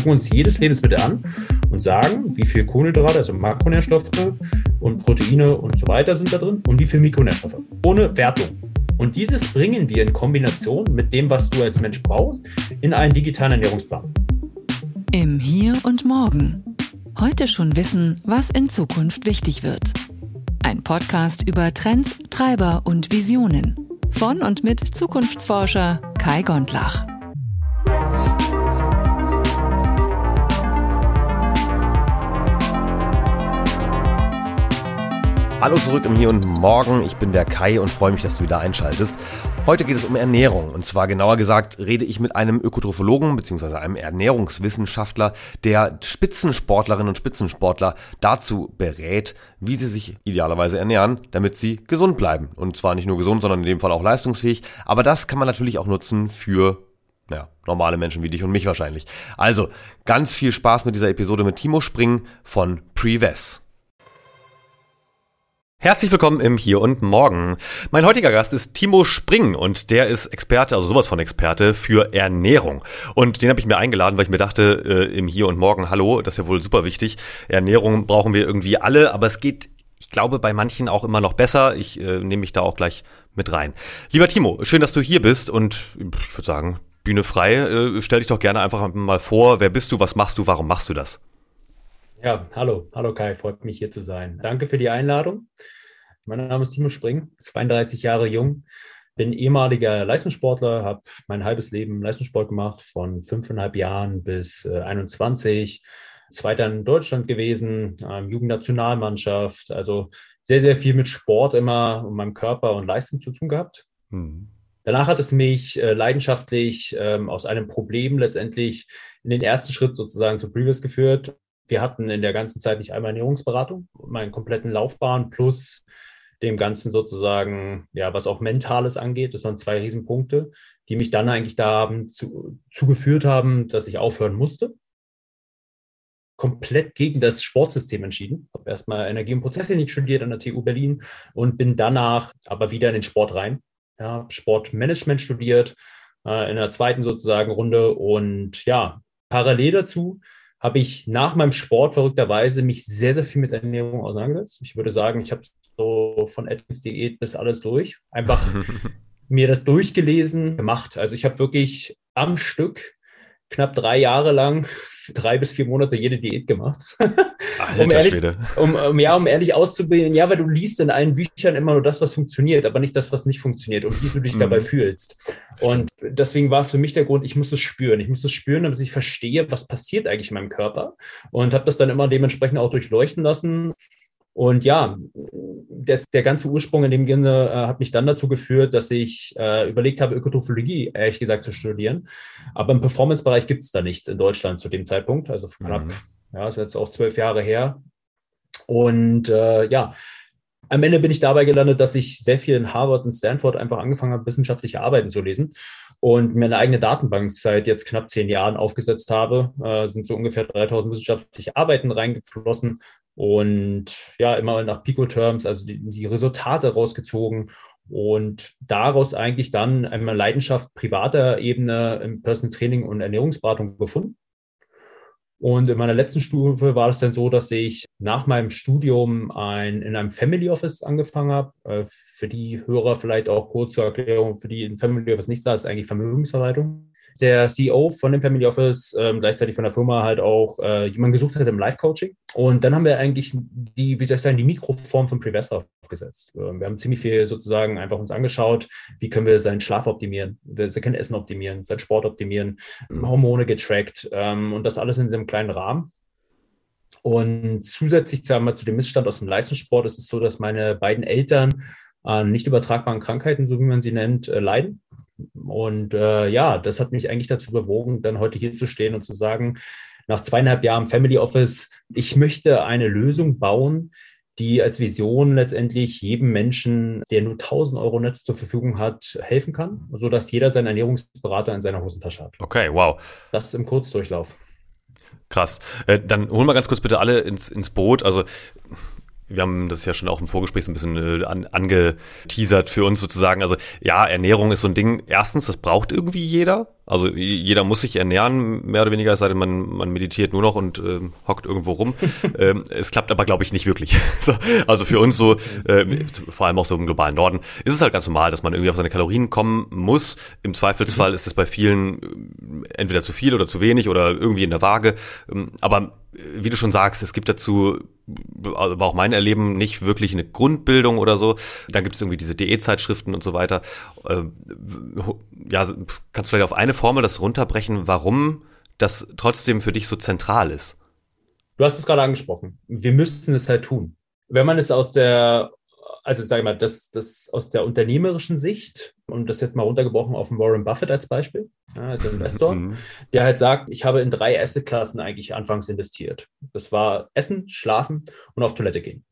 gucken uns jedes Lebensmittel an und sagen, wie viel Kohlenhydrate, also Makronährstoffe und Proteine und so weiter sind da drin und wie viel Mikronährstoffe. Ohne Wertung. Und dieses bringen wir in Kombination mit dem, was du als Mensch brauchst, in einen digitalen Ernährungsplan. Im Hier und Morgen. Heute schon wissen, was in Zukunft wichtig wird. Ein Podcast über Trends, Treiber und Visionen. Von und mit Zukunftsforscher Kai Gondlach. Hallo zurück im Hier und Morgen. Ich bin der Kai und freue mich, dass du wieder einschaltest. Heute geht es um Ernährung. Und zwar genauer gesagt rede ich mit einem Ökotrophologen bzw. einem Ernährungswissenschaftler, der Spitzensportlerinnen und Spitzensportler dazu berät, wie sie sich idealerweise ernähren, damit sie gesund bleiben. Und zwar nicht nur gesund, sondern in dem Fall auch leistungsfähig. Aber das kann man natürlich auch nutzen für ja, normale Menschen wie dich und mich wahrscheinlich. Also, ganz viel Spaß mit dieser Episode mit Timo Spring von Preves. Herzlich willkommen im Hier und Morgen. Mein heutiger Gast ist Timo Spring und der ist Experte, also sowas von Experte für Ernährung. Und den habe ich mir eingeladen, weil ich mir dachte, äh, im Hier und Morgen, hallo, das ist ja wohl super wichtig. Ernährung brauchen wir irgendwie alle, aber es geht, ich glaube, bei manchen auch immer noch besser. Ich äh, nehme mich da auch gleich mit rein. Lieber Timo, schön, dass du hier bist und ich würde sagen, Bühne frei. Äh, stell dich doch gerne einfach mal vor, wer bist du, was machst du, warum machst du das? Ja, hallo, hallo Kai, freut mich hier zu sein. Danke für die Einladung. Mein Name ist Timo Spring, 32 Jahre jung, bin ehemaliger Leistungssportler, habe mein halbes Leben Leistungssport gemacht, von fünfeinhalb Jahren bis äh, 21. Zweiter in Deutschland gewesen, ähm, Jugendnationalmannschaft, also sehr, sehr viel mit Sport immer und meinem Körper und Leistung zu tun gehabt. Mhm. Danach hat es mich äh, leidenschaftlich ähm, aus einem Problem letztendlich in den ersten Schritt sozusagen zu Previous geführt wir hatten in der ganzen Zeit nicht einmal Ernährungsberatung, meinen kompletten Laufbahn plus dem Ganzen sozusagen, ja, was auch Mentales angeht. Das waren zwei Riesenpunkte, die mich dann eigentlich da haben zu, zugeführt haben, dass ich aufhören musste. Komplett gegen das Sportsystem entschieden. Habe erstmal Energie- und Prozesstechnik studiert an der TU Berlin und bin danach aber wieder in den Sport rein. Ja, Sportmanagement studiert, äh, in der zweiten sozusagen Runde und ja, parallel dazu habe ich nach meinem Sport verrückterweise mich sehr, sehr viel mit Ernährung auseinandergesetzt. Ich würde sagen, ich habe so von Atkins Diät bis alles durch. Einfach mir das durchgelesen, gemacht. Also ich habe wirklich am Stück knapp drei Jahre lang, drei bis vier Monate jede Diät gemacht. Alter um, ehrlich, um, um, ja, um ehrlich auszubilden, ja, weil du liest in allen Büchern immer nur das, was funktioniert, aber nicht das, was nicht funktioniert und wie du dich mhm. dabei fühlst. Und deswegen war für mich der Grund, ich muss es spüren. Ich muss es spüren, damit ich verstehe, was passiert eigentlich in meinem Körper und habe das dann immer dementsprechend auch durchleuchten lassen. Und ja, das, der ganze Ursprung in dem Sinne äh, hat mich dann dazu geführt, dass ich äh, überlegt habe, Ökotrophologie, ehrlich gesagt, zu studieren. Aber im Performance-Bereich gibt es da nichts in Deutschland zu dem Zeitpunkt. Also knapp, mhm. ja, ist jetzt auch zwölf Jahre her. Und äh, ja, am Ende bin ich dabei gelandet, dass ich sehr viel in Harvard und Stanford einfach angefangen habe, wissenschaftliche Arbeiten zu lesen und mir eine eigene Datenbank seit jetzt knapp zehn Jahren aufgesetzt habe. Äh, sind so ungefähr 3000 wissenschaftliche Arbeiten reingeflossen und ja, immer nach Pico-Terms, also die, die Resultate rausgezogen und daraus eigentlich dann einmal Leidenschaft privater Ebene im Personal Training und Ernährungsberatung gefunden. Und in meiner letzten Stufe war es dann so, dass ich nach meinem Studium ein, in einem Family Office angefangen habe. Äh, für die Hörer vielleicht auch kurz zur Erklärung, für die in Family Office nichts da ist, eigentlich Vermögensverwaltung der CEO von dem Family Office, ähm, gleichzeitig von der Firma halt auch äh, jemanden gesucht hat im Live-Coaching. Und dann haben wir eigentlich die, wie soll ich sagen, die Mikroform von Prevessa aufgesetzt. Ähm, wir haben ziemlich viel sozusagen einfach uns angeschaut, wie können wir seinen Schlaf optimieren, sein Essen optimieren, seinen Sport optimieren. Hormone getrackt ähm, und das alles in diesem kleinen Rahmen. Und zusätzlich sagen wir, zu dem Missstand aus dem Leistungssport ist es so, dass meine beiden Eltern an nicht übertragbaren Krankheiten, so wie man sie nennt, äh, leiden. Und äh, ja, das hat mich eigentlich dazu bewogen, dann heute hier zu stehen und zu sagen, nach zweieinhalb Jahren Family Office, ich möchte eine Lösung bauen, die als Vision letztendlich jedem Menschen, der nur 1000 Euro netto zur Verfügung hat, helfen kann, sodass jeder seinen Ernährungsberater in seiner Hosentasche hat. Okay, wow. Das im Kurzdurchlauf. Krass. Äh, dann holen wir ganz kurz bitte alle ins, ins Boot. Also wir haben das ja schon auch im Vorgespräch so ein bisschen äh, an, angeteasert für uns sozusagen. Also ja, Ernährung ist so ein Ding. Erstens, das braucht irgendwie jeder. Also jeder muss sich ernähren, mehr oder weniger, es sei denn, man, man meditiert nur noch und äh, hockt irgendwo rum. ähm, es klappt aber, glaube ich, nicht wirklich. also für uns so, äh, vor allem auch so im globalen Norden, ist es halt ganz normal, dass man irgendwie auf seine Kalorien kommen muss. Im Zweifelsfall mhm. ist es bei vielen äh, entweder zu viel oder zu wenig oder irgendwie in der Waage. Ähm, aber wie du schon sagst, es gibt dazu, war auch mein Erleben, nicht wirklich eine Grundbildung oder so. Dann gibt es irgendwie diese Diätzeitschriften und so weiter. Äh, ja, kannst du vielleicht auf eine Formel das runterbrechen, warum das trotzdem für dich so zentral ist? Du hast es gerade angesprochen. Wir müssten es halt tun. Wenn man es aus der also sage ich mal, das, das aus der unternehmerischen Sicht, und das jetzt mal runtergebrochen auf den Warren Buffett als Beispiel, also Investor, mhm. der halt sagt, ich habe in drei Assetklassen eigentlich anfangs investiert. Das war Essen, Schlafen und auf Toilette gehen.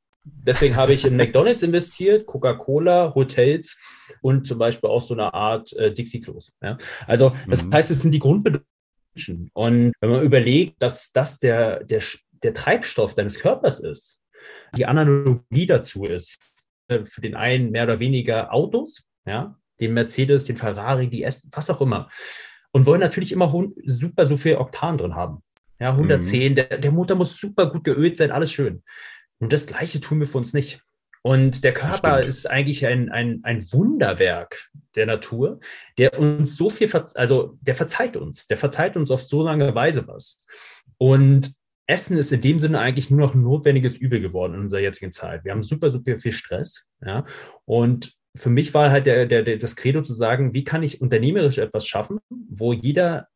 Deswegen habe ich in McDonalds investiert, Coca-Cola, Hotels und zum Beispiel auch so eine Art äh, Dixie-Klos. Ja? Also das mhm. heißt, es sind die Grundbedürfnisse. Und wenn man überlegt, dass das der, der, der Treibstoff deines Körpers ist, die Analogie dazu ist, äh, für den einen mehr oder weniger Autos, ja, den Mercedes, den Ferrari, die S, was auch immer. Und wollen natürlich immer super so viel Oktan drin haben. Ja, 110, mhm. der, der Motor muss super gut geölt sein, alles schön. Und das Gleiche tun wir für uns nicht. Und der Körper ist eigentlich ein, ein, ein Wunderwerk der Natur, der uns so viel, also der verzeiht uns, der verzeiht uns auf so lange Weise was. Und Essen ist in dem Sinne eigentlich nur noch ein notwendiges Übel geworden in unserer jetzigen Zeit. Wir haben super, super viel Stress. Ja? Und für mich war halt der, der, der, das Credo zu sagen, wie kann ich unternehmerisch etwas schaffen, wo jeder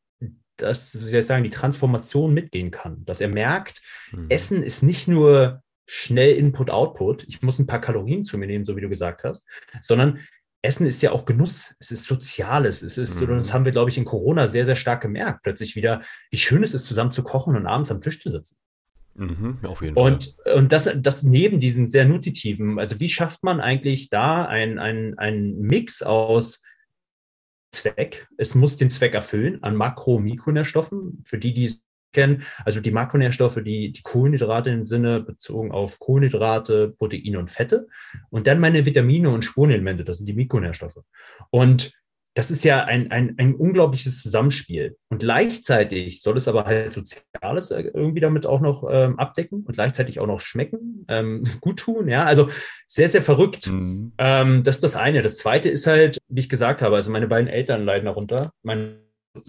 das, wie soll ich sagen, die Transformation mitgehen kann. Dass er merkt, mhm. Essen ist nicht nur schnell Input-Output, ich muss ein paar Kalorien zu mir nehmen, so wie du gesagt hast, sondern Essen ist ja auch Genuss, es ist Soziales, es ist, mhm. und das haben wir, glaube ich, in Corona sehr, sehr stark gemerkt, plötzlich wieder, wie schön es ist, zusammen zu kochen und abends am Tisch zu sitzen. Mhm, auf jeden und, Fall. Und das, das neben diesen sehr nutitiven, also wie schafft man eigentlich da ein, ein, ein Mix aus Zweck, es muss den Zweck erfüllen an Makro- und Mikronährstoffen, für die, die es kennen. Also die Makronährstoffe, die, die Kohlenhydrate im Sinne bezogen auf Kohlenhydrate, Proteine und Fette. Und dann meine Vitamine und Spurenelemente, das sind die Mikronährstoffe. Und das ist ja ein, ein, ein unglaubliches Zusammenspiel. Und gleichzeitig soll es aber halt Soziales irgendwie damit auch noch ähm, abdecken und gleichzeitig auch noch schmecken, ähm, gut tun. Ja, also sehr, sehr verrückt. Mhm. Ähm, das ist das eine. Das zweite ist halt, wie ich gesagt habe, also meine beiden Eltern leiden darunter. Mein äh,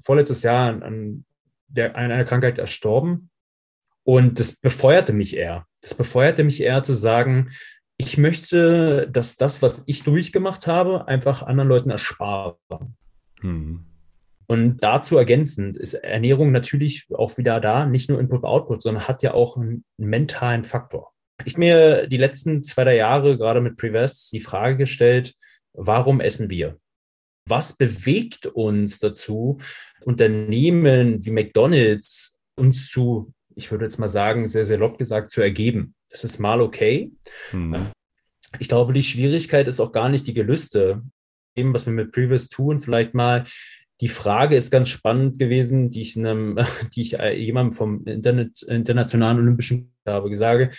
vorletztes Jahr an, an der, an einer Krankheit erstorben. Und das befeuerte mich eher. Das befeuerte mich eher zu sagen, ich möchte, dass das, was ich durchgemacht habe, einfach anderen Leuten ersparen. Hm. Und dazu ergänzend ist Ernährung natürlich auch wieder da, nicht nur Input-Output, sondern hat ja auch einen mentalen Faktor. Ich mir die letzten zwei, drei Jahre gerade mit Prevest die Frage gestellt, warum essen wir? Was bewegt uns dazu, Unternehmen wie McDonald's uns zu, ich würde jetzt mal sagen, sehr, sehr lob gesagt, zu ergeben? Das ist mal okay. Mhm. Ich glaube, die Schwierigkeit ist auch gar nicht die Gelüste. Dem, was wir mit Previous tun, vielleicht mal die Frage ist ganz spannend gewesen, die ich, einem, die ich jemandem vom Internet, Internationalen Olympischen habe gesagt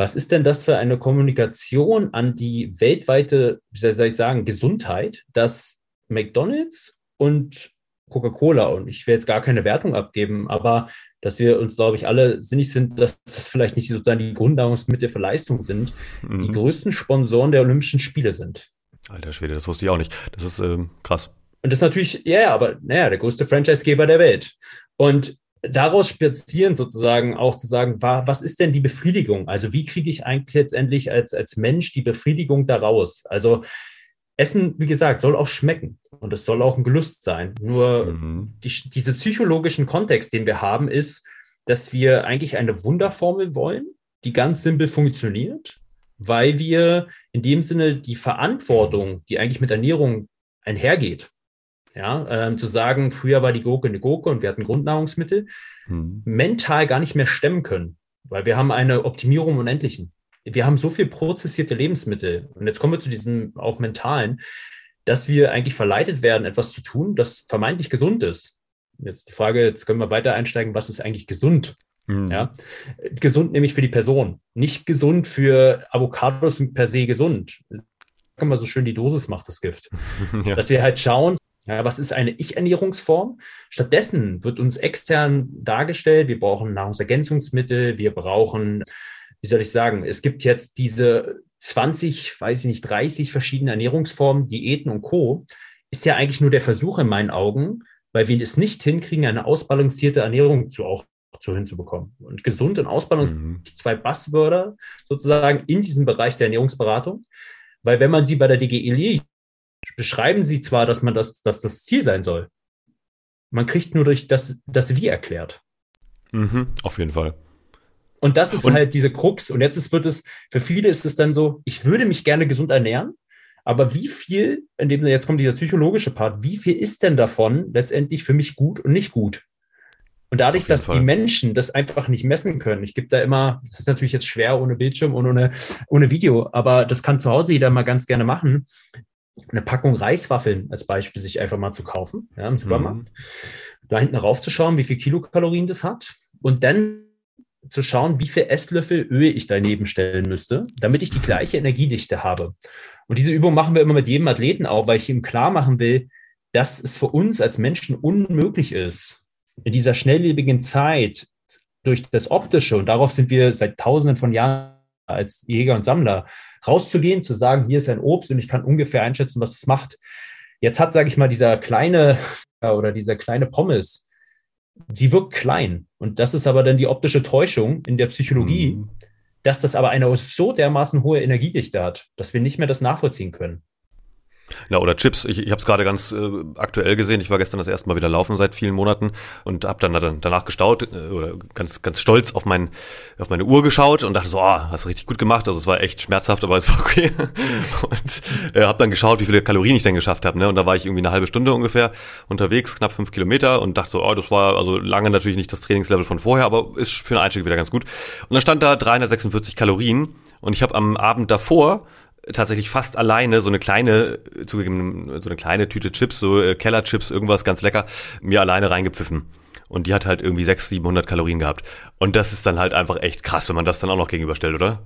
was ist denn das für eine Kommunikation an die weltweite, wie soll ich sagen, Gesundheit, dass McDonald's und Coca-Cola, und ich will jetzt gar keine Wertung abgeben, aber dass wir uns, glaube ich, alle sinnig sind, dass das vielleicht nicht sozusagen die Grundnahrungsmittel für Leistung sind, mhm. die größten Sponsoren der Olympischen Spiele sind. Alter Schwede, das wusste ich auch nicht. Das ist ähm, krass. Und das ist natürlich, ja, yeah, aber naja, der größte Franchisegeber der Welt. Und daraus spazieren sozusagen auch zu sagen, was ist denn die Befriedigung? Also wie kriege ich eigentlich letztendlich als, als Mensch die Befriedigung daraus? Also Essen, wie gesagt, soll auch schmecken und es soll auch ein Gelust sein. Nur mhm. die, diese psychologischen Kontext, den wir haben, ist, dass wir eigentlich eine Wunderformel wollen, die ganz simpel funktioniert, weil wir in dem Sinne die Verantwortung, die eigentlich mit Ernährung einhergeht, ja, ähm, zu sagen, früher war die Gurke eine Gurke und wir hatten Grundnahrungsmittel, mhm. mental gar nicht mehr stemmen können, weil wir haben eine Optimierung unendlichen. Wir haben so viel prozessierte Lebensmittel und jetzt kommen wir zu diesem auch mentalen, dass wir eigentlich verleitet werden, etwas zu tun, das vermeintlich gesund ist. Jetzt die Frage, jetzt können wir weiter einsteigen, was ist eigentlich gesund? Mhm. Ja? Gesund nämlich für die Person, nicht gesund für Avocados per se gesund. Kann man so schön die Dosis macht das Gift. ja. Dass wir halt schauen, ja, was ist eine Ich-Ernährungsform? Stattdessen wird uns extern dargestellt, wir brauchen Nahrungsergänzungsmittel, wir brauchen, wie soll ich sagen, es gibt jetzt diese 20, weiß ich nicht, 30 verschiedene Ernährungsformen, Diäten und Co. Ist ja eigentlich nur der Versuch in meinen Augen, weil wir es nicht hinkriegen, eine ausbalancierte Ernährung zu auch zu hinzubekommen. Und gesund und ausbalanciert mhm. zwei Buzzwörter sozusagen in diesem Bereich der Ernährungsberatung. Weil wenn man sie bei der DGE beschreiben sie zwar, dass man das, dass das Ziel sein soll. Man kriegt nur durch das, das Wie erklärt. Mhm, auf jeden Fall. Und das ist und, halt diese Krux. Und jetzt ist, wird es, für viele ist es dann so, ich würde mich gerne gesund ernähren, aber wie viel, in dem jetzt kommt dieser psychologische Part, wie viel ist denn davon letztendlich für mich gut und nicht gut? Und dadurch, dass Fall. die Menschen das einfach nicht messen können, ich gebe da immer, das ist natürlich jetzt schwer ohne Bildschirm und ohne, ohne Video, aber das kann zu Hause jeder mal ganz gerne machen. Eine Packung Reiswaffeln als Beispiel sich einfach mal zu kaufen, ja, im Supermarkt. Mhm. Da hinten raufzuschauen, wie viel Kilokalorien das hat. Und dann zu schauen, wie viel Esslöffel Öl ich daneben stellen müsste, damit ich die gleiche Energiedichte habe. Und diese Übung machen wir immer mit jedem Athleten auch, weil ich ihm klar machen will, dass es für uns als Menschen unmöglich ist, in dieser schnelllebigen Zeit durch das Optische, und darauf sind wir seit tausenden von Jahren als Jäger und Sammler, rauszugehen, zu sagen, hier ist ein Obst und ich kann ungefähr einschätzen, was es macht. Jetzt hat, sage ich mal, dieser kleine oder dieser kleine Pommes, die wirkt klein. Und das ist aber dann die optische Täuschung in der Psychologie, mhm. dass das aber eine so dermaßen hohe Energiedichte hat, dass wir nicht mehr das nachvollziehen können. Ja, oder Chips. Ich, ich habe es gerade ganz äh, aktuell gesehen. Ich war gestern das erste Mal wieder laufen seit vielen Monaten und habe dann, dann danach gestaut äh, oder ganz ganz stolz auf mein auf meine Uhr geschaut und dachte so, ah, oh, hast richtig gut gemacht. Also es war echt schmerzhaft, aber es war okay. und äh, habe dann geschaut, wie viele Kalorien ich denn geschafft habe. Ne? Und da war ich irgendwie eine halbe Stunde ungefähr unterwegs, knapp fünf Kilometer und dachte so, oh, das war also lange natürlich nicht das Trainingslevel von vorher, aber ist für einen Einstieg wieder ganz gut. Und dann stand da 346 Kalorien und ich habe am Abend davor tatsächlich fast alleine so eine kleine, zugegeben, so eine kleine Tüte Chips, so äh, Kellerchips, irgendwas ganz lecker, mir alleine reingepfiffen. Und die hat halt irgendwie 600, 700 Kalorien gehabt. Und das ist dann halt einfach echt krass, wenn man das dann auch noch gegenüberstellt, oder?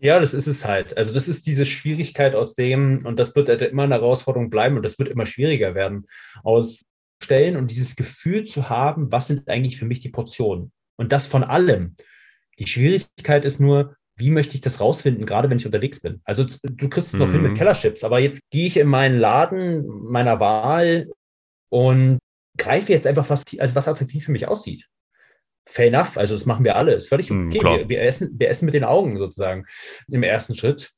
Ja, das ist es halt. Also das ist diese Schwierigkeit aus dem, und das wird halt immer eine Herausforderung bleiben und das wird immer schwieriger werden, aus Stellen und dieses Gefühl zu haben, was sind eigentlich für mich die Portionen? Und das von allem. Die Schwierigkeit ist nur, wie möchte ich das rausfinden, gerade wenn ich unterwegs bin? Also du kriegst es noch hin mit mhm. Kellerchips, aber jetzt gehe ich in meinen Laden meiner Wahl und greife jetzt einfach was, also was attraktiv für mich aussieht. Fair enough, also das machen wir alle, ist völlig mhm, okay. Wir, wir, essen, wir essen mit den Augen sozusagen im ersten Schritt.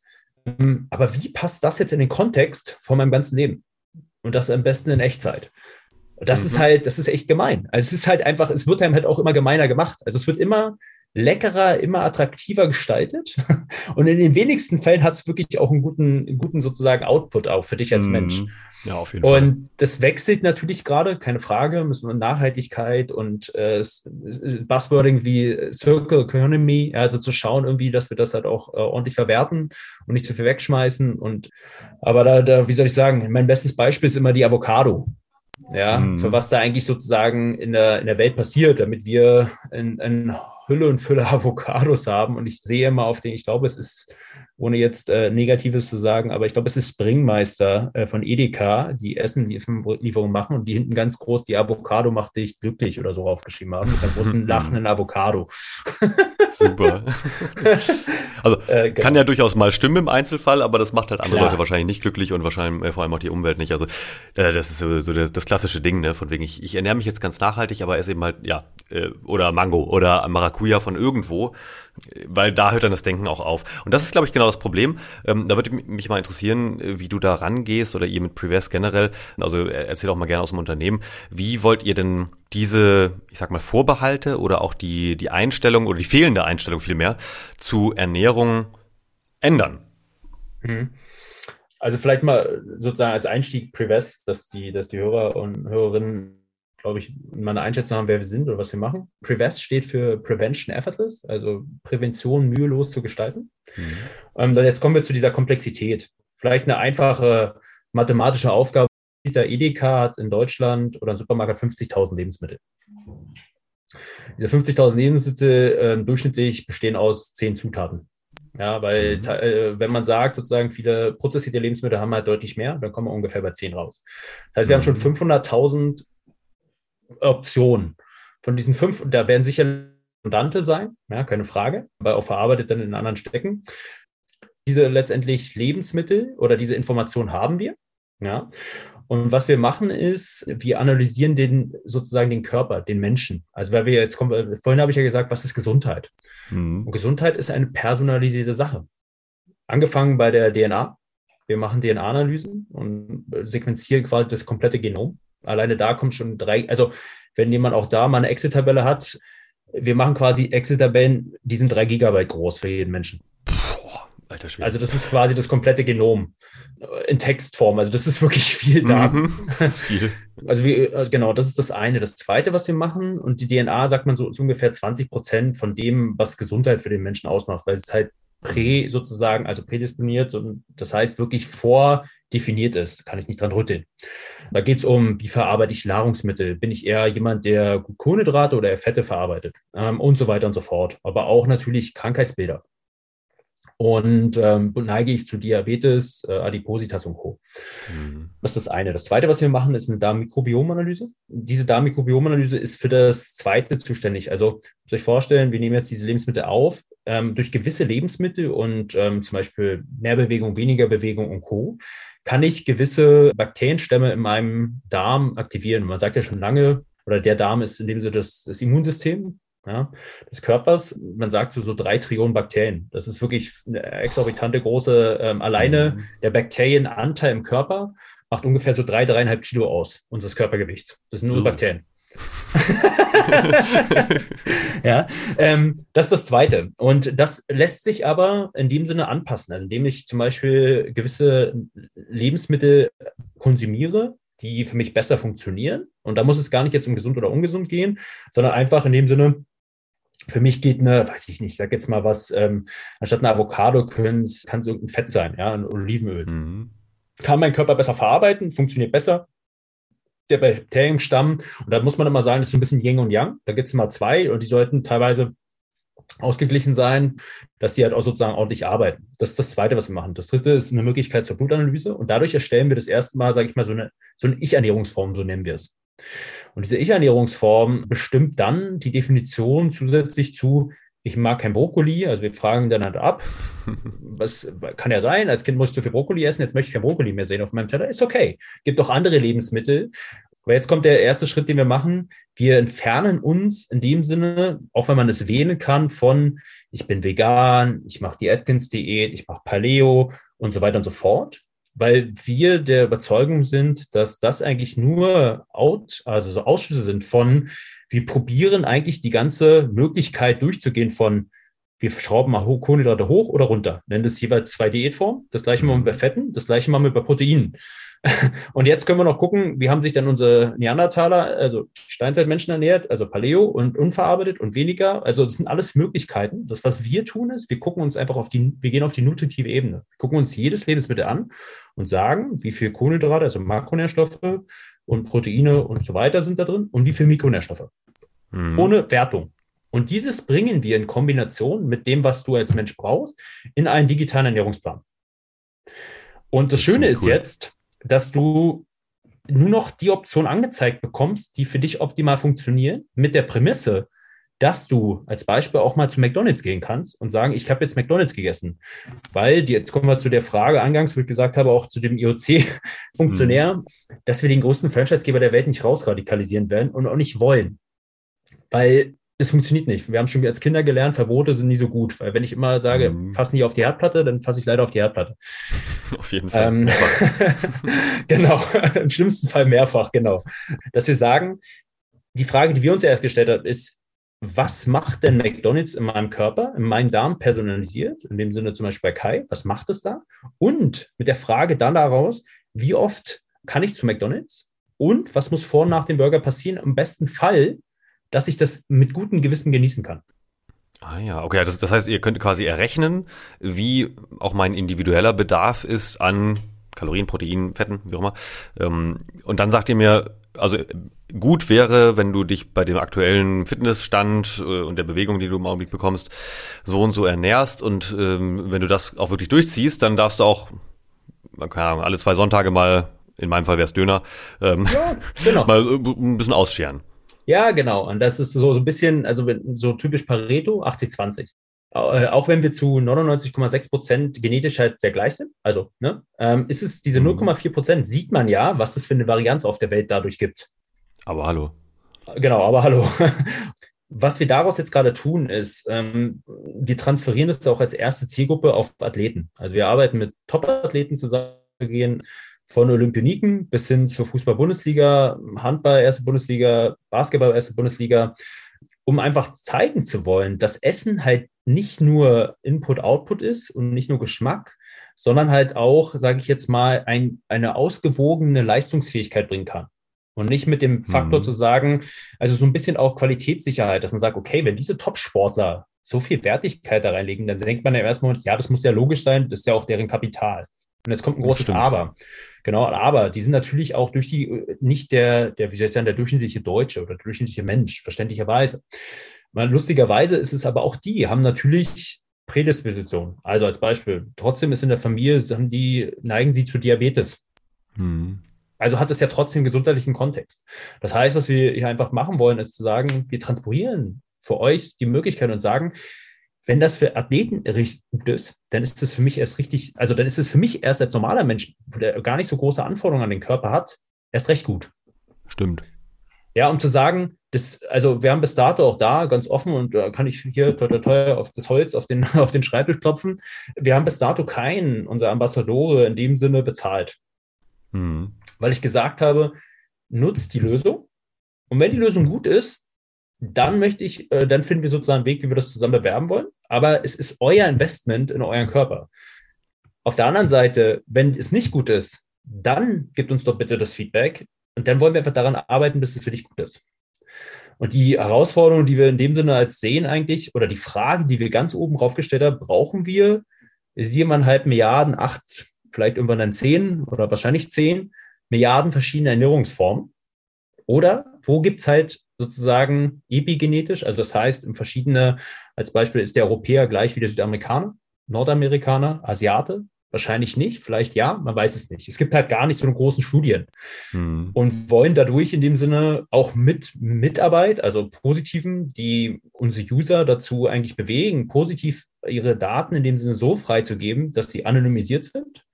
Ähm, aber wie passt das jetzt in den Kontext von meinem ganzen Leben? Und das am besten in Echtzeit. Das mhm. ist halt, das ist echt gemein. Also es ist halt einfach, es wird einem halt auch immer gemeiner gemacht. Also es wird immer leckerer, immer attraktiver gestaltet. Und in den wenigsten Fällen hat es wirklich auch einen guten, guten sozusagen Output auch für dich als mm, Mensch. Ja, auf jeden Fall. Und das wechselt natürlich gerade, keine Frage, müssen wir Nachhaltigkeit und äh, Buzzwording wie Circle Economy, also zu schauen irgendwie, dass wir das halt auch äh, ordentlich verwerten und nicht zu viel wegschmeißen. Und aber da, da, wie soll ich sagen, mein bestes Beispiel ist immer die Avocado ja, mhm. für was da eigentlich sozusagen in der, in der Welt passiert, damit wir in, in Hülle und Fülle Avocados haben. Und ich sehe immer auf den, ich glaube, es ist, ohne jetzt äh, Negatives zu sagen, aber ich glaube, es ist Springmeister äh, von Edeka, die Essenlieferungen machen und die hinten ganz groß, die Avocado macht dich glücklich oder so aufgeschrieben haben, mit einem großen lachenden Avocado. Super. also äh, genau. kann ja durchaus mal stimmen im Einzelfall, aber das macht halt andere Klar. Leute wahrscheinlich nicht glücklich und wahrscheinlich äh, vor allem auch die Umwelt nicht. Also äh, das ist so, so das, das, klassische Ding, ne? Von wegen, ich, ich ernähre mich jetzt ganz nachhaltig, aber esse eben halt, ja, äh, oder Mango oder Maracuja von irgendwo, weil da hört dann das Denken auch auf. Und das ist, glaube ich, genau das Problem. Ähm, da würde mich mal interessieren, äh, wie du da rangehst oder ihr mit Prevers generell. Also erzähl auch mal gerne aus dem Unternehmen. Wie wollt ihr denn diese, ich sag mal, Vorbehalte oder auch die, die Einstellung oder die fehlende Einstellung vielmehr zu Ernährung ändern? Mhm. Also vielleicht mal sozusagen als Einstieg Prevest, dass die, dass die Hörer und Hörerinnen glaube ich, mal eine Einschätzung haben, wer wir sind oder was wir machen. Prevest steht für Prevention Effortless, also Prävention mühelos zu gestalten. Mhm. Ähm, jetzt kommen wir zu dieser Komplexität. Vielleicht eine einfache mathematische Aufgabe. Der Edeka hat in Deutschland oder ein Supermarkt 50.000 Lebensmittel. Diese 50.000 Lebensmittel äh, durchschnittlich bestehen aus zehn Zutaten. Ja, weil mhm. äh, wenn man sagt, sozusagen viele prozessierte Lebensmittel haben halt deutlich mehr, dann kommen wir ungefähr bei 10 raus. Das heißt, wir mhm. haben schon 500.000 mhm. Optionen. Von diesen fünf, da werden sicher Redundante sein, ja, keine Frage, aber auch verarbeitet dann in anderen Stecken. Diese letztendlich Lebensmittel oder diese Information haben wir. Ja. Und was wir machen ist, wir analysieren den sozusagen den Körper, den Menschen. Also weil wir jetzt kommen, vorhin habe ich ja gesagt, was ist Gesundheit? Mhm. Und Gesundheit ist eine personalisierte Sache. Angefangen bei der DNA. Wir machen DNA-Analysen und sequenzieren quasi das komplette Genom. Alleine da kommt schon drei, also wenn jemand auch da mal eine Excel-Tabelle hat, wir machen quasi Excel-Tabellen, die sind drei Gigabyte groß für jeden Menschen. Alter Schwede. Also das ist quasi das komplette Genom in Textform. Also das ist wirklich viel da. Mhm, das ist viel. Also wie, äh, genau, das ist das eine. Das zweite, was wir machen, und die DNA sagt man so, ist ungefähr 20 Prozent von dem, was Gesundheit für den Menschen ausmacht, weil es halt prä sozusagen, also prädisponiert und das heißt wirklich vordefiniert ist, kann ich nicht dran rütteln. Da geht es um, wie verarbeite ich Nahrungsmittel? Bin ich eher jemand, der Kohlenhydrate oder Fette verarbeitet? Ähm, und so weiter und so fort. Aber auch natürlich Krankheitsbilder und ähm, neige ich zu Diabetes, äh, Adipositas und Co. Mhm. Das ist das eine. Das zweite, was wir machen, ist eine Darmmikrobiomanalyse. Diese Darmmikrobiomanalyse ist für das zweite zuständig. Also, muss euch vorstellen, wir nehmen jetzt diese Lebensmittel auf. Ähm, durch gewisse Lebensmittel und ähm, zum Beispiel mehr Bewegung, weniger Bewegung und Co. kann ich gewisse Bakterienstämme in meinem Darm aktivieren. Man sagt ja schon lange, oder der Darm ist in dem Sinne das, das Immunsystem ja, des Körpers. Man sagt so, so drei Trillionen Bakterien. Das ist wirklich eine exorbitante große, ähm, alleine mhm. der Bakterienanteil im Körper macht ungefähr so drei, dreieinhalb Kilo aus, unseres Körpergewichts. Das sind nur mhm. Bakterien. ja, ähm, das ist das Zweite. Und das lässt sich aber in dem Sinne anpassen, also indem ich zum Beispiel gewisse Lebensmittel konsumiere, die für mich besser funktionieren. Und da muss es gar nicht jetzt um gesund oder ungesund gehen, sondern einfach in dem Sinne, für mich geht eine, weiß ich nicht, sag jetzt mal was, ähm, anstatt einer Avocado kann es irgendein Fett sein, ja, ein Olivenöl. Mhm. Kann mein Körper besser verarbeiten, funktioniert besser. Der Bakterienstamm, und da muss man immer sagen, das ist ein bisschen Yin und Yang. Da gibt es immer zwei und die sollten teilweise ausgeglichen sein, dass die halt auch sozusagen ordentlich arbeiten. Das ist das Zweite, was wir machen. Das Dritte ist eine Möglichkeit zur Blutanalyse und dadurch erstellen wir das erste Mal, sage ich mal, so eine, so eine Ich-Ernährungsform, so nennen wir es. Und diese Ich-Ernährungsform bestimmt dann die Definition zusätzlich zu, ich mag kein Brokkoli, also wir fragen dann halt ab, was kann ja sein, als Kind musst du viel Brokkoli essen, jetzt möchte ich kein Brokkoli mehr sehen auf meinem Teller, ist okay. Gibt auch andere Lebensmittel. Aber jetzt kommt der erste Schritt, den wir machen. Wir entfernen uns in dem Sinne, auch wenn man es wählen kann, von ich bin vegan, ich mache die Atkins-Diät, ich mache Paleo und so weiter und so fort weil wir der Überzeugung sind, dass das eigentlich nur out, also so Ausschlüsse sind von, wir probieren eigentlich die ganze Möglichkeit durchzugehen von, wir schrauben mal Kohlenhydrate hoch oder runter. Nennen das jeweils zwei Diätformen. Das gleiche machen wir bei mhm. Fetten, das gleiche machen wir bei Proteinen. Und jetzt können wir noch gucken, wie haben sich dann unsere Neandertaler, also Steinzeitmenschen ernährt, also Paleo und unverarbeitet und weniger. Also das sind alles Möglichkeiten. Das, was wir tun, ist, wir gucken uns einfach auf die, wir gehen auf die nutritive Ebene. Wir gucken uns jedes Lebensmittel an und sagen, wie viel Kohlenhydrate, also Makronährstoffe und Proteine und so weiter sind da drin und wie viel Mikronährstoffe. Mhm. Ohne Wertung. Und dieses bringen wir in Kombination mit dem, was du als Mensch brauchst, in einen digitalen Ernährungsplan. Und das, das Schöne ist, cool. ist jetzt, dass du nur noch die Option angezeigt bekommst, die für dich optimal funktionieren, mit der Prämisse, dass du als Beispiel auch mal zu McDonalds gehen kannst und sagen, ich habe jetzt McDonalds gegessen. Weil, jetzt kommen wir zu der Frage eingangs, wo ich gesagt habe, auch zu dem IOC-Funktionär, mhm. dass wir den größten Franchisegeber der Welt nicht rausradikalisieren werden und auch nicht wollen. Weil es funktioniert nicht. Wir haben schon als Kinder gelernt, Verbote sind nie so gut. Weil wenn ich immer sage, mhm. fass nicht auf die Herdplatte, dann fasse ich leider auf die Herdplatte. Auf jeden Fall. Ähm, genau, im schlimmsten Fall mehrfach, genau. Dass wir sagen, die Frage, die wir uns erst gestellt haben, ist, was macht denn McDonalds in meinem Körper, in meinem Darm personalisiert? In dem Sinne zum Beispiel bei Kai, was macht es da? Und mit der Frage dann daraus, wie oft kann ich zu McDonalds? Und was muss vor und nach dem Burger passieren? Im besten Fall dass ich das mit gutem Gewissen genießen kann. Ah ja, okay, das, das heißt, ihr könnt quasi errechnen, wie auch mein individueller Bedarf ist an Kalorien, Proteinen, Fetten, wie auch immer. Ähm, und dann sagt ihr mir, also gut wäre, wenn du dich bei dem aktuellen Fitnessstand äh, und der Bewegung, die du im Augenblick bekommst, so und so ernährst. Und ähm, wenn du das auch wirklich durchziehst, dann darfst du auch, keine Ahnung, alle zwei Sonntage mal, in meinem Fall wäre es Döner, ähm, ja, genau. mal ein bisschen ausscheren. Ja, genau. Und das ist so, so ein bisschen, also so typisch Pareto, 80-20. Äh, auch wenn wir zu 99,6 Prozent genetisch halt sehr gleich sind, also ne, ähm, ist es diese 0,4 mhm. Prozent, sieht man ja, was es für eine Varianz auf der Welt dadurch gibt. Aber hallo. Genau, aber hallo. Was wir daraus jetzt gerade tun, ist, ähm, wir transferieren das auch als erste Zielgruppe auf Athleten. Also wir arbeiten mit Top-Athleten zusammen, gehen von Olympioniken bis hin zur Fußball-Bundesliga, Handball, erste Bundesliga, Basketball, erste Bundesliga, um einfach zeigen zu wollen, dass Essen halt nicht nur Input-Output ist und nicht nur Geschmack, sondern halt auch, sage ich jetzt mal, ein, eine ausgewogene Leistungsfähigkeit bringen kann. Und nicht mit dem Faktor mhm. zu sagen, also so ein bisschen auch Qualitätssicherheit, dass man sagt, okay, wenn diese Top-Sportler so viel Wertigkeit da reinlegen, dann denkt man ja erstmal, ja, das muss ja logisch sein, das ist ja auch deren Kapital. Und jetzt kommt ein großes. Aber. Genau, aber die sind natürlich auch durch die, nicht der, der, wie soll ich sagen, der durchschnittliche Deutsche oder der durchschnittliche Mensch, verständlicherweise. Weil lustigerweise ist es aber auch die, haben natürlich Prädisposition. Also als Beispiel, trotzdem ist in der Familie, haben die, neigen sie zu Diabetes. Hm. Also hat es ja trotzdem gesundheitlichen Kontext. Das heißt, was wir hier einfach machen wollen, ist zu sagen, wir transportieren für euch die Möglichkeit und sagen, wenn das für Athleten richtig gut ist, dann ist es für mich erst richtig, also dann ist es für mich erst als normaler Mensch, der gar nicht so große Anforderungen an den Körper hat, erst recht gut. Stimmt. Ja, um zu sagen, das, also wir haben bis dato auch da ganz offen und da kann ich hier teuer, teuer auf das Holz, auf den, auf den Schreibtisch klopfen. Wir haben bis dato keinen unserer Ambassadore in dem Sinne bezahlt. Mhm weil ich gesagt habe, nutzt die Lösung. Und wenn die Lösung gut ist, dann möchte ich, äh, dann finden wir sozusagen einen Weg, wie wir das zusammen bewerben wollen. Aber es ist euer Investment in euren Körper. Auf der anderen Seite, wenn es nicht gut ist, dann gibt uns doch bitte das Feedback und dann wollen wir einfach daran arbeiten, bis es für dich gut ist. Und die Herausforderung, die wir in dem Sinne als sehen eigentlich, oder die Frage, die wir ganz oben raufgestellt haben, brauchen wir siebeneinhalb Milliarden, acht, vielleicht irgendwann dann zehn oder wahrscheinlich zehn Milliarden verschiedene Ernährungsformen? Oder wo gibt es halt sozusagen epigenetisch, also das heißt, in verschiedene, als Beispiel ist der Europäer gleich wie der Südamerikaner, Nordamerikaner, Asiate? Wahrscheinlich nicht, vielleicht ja, man weiß es nicht. Es gibt halt gar nicht so eine großen Studien hm. und wollen dadurch in dem Sinne auch mit Mitarbeit, also positiven, die unsere User dazu eigentlich bewegen, positiv ihre Daten in dem Sinne so freizugeben, dass sie anonymisiert sind.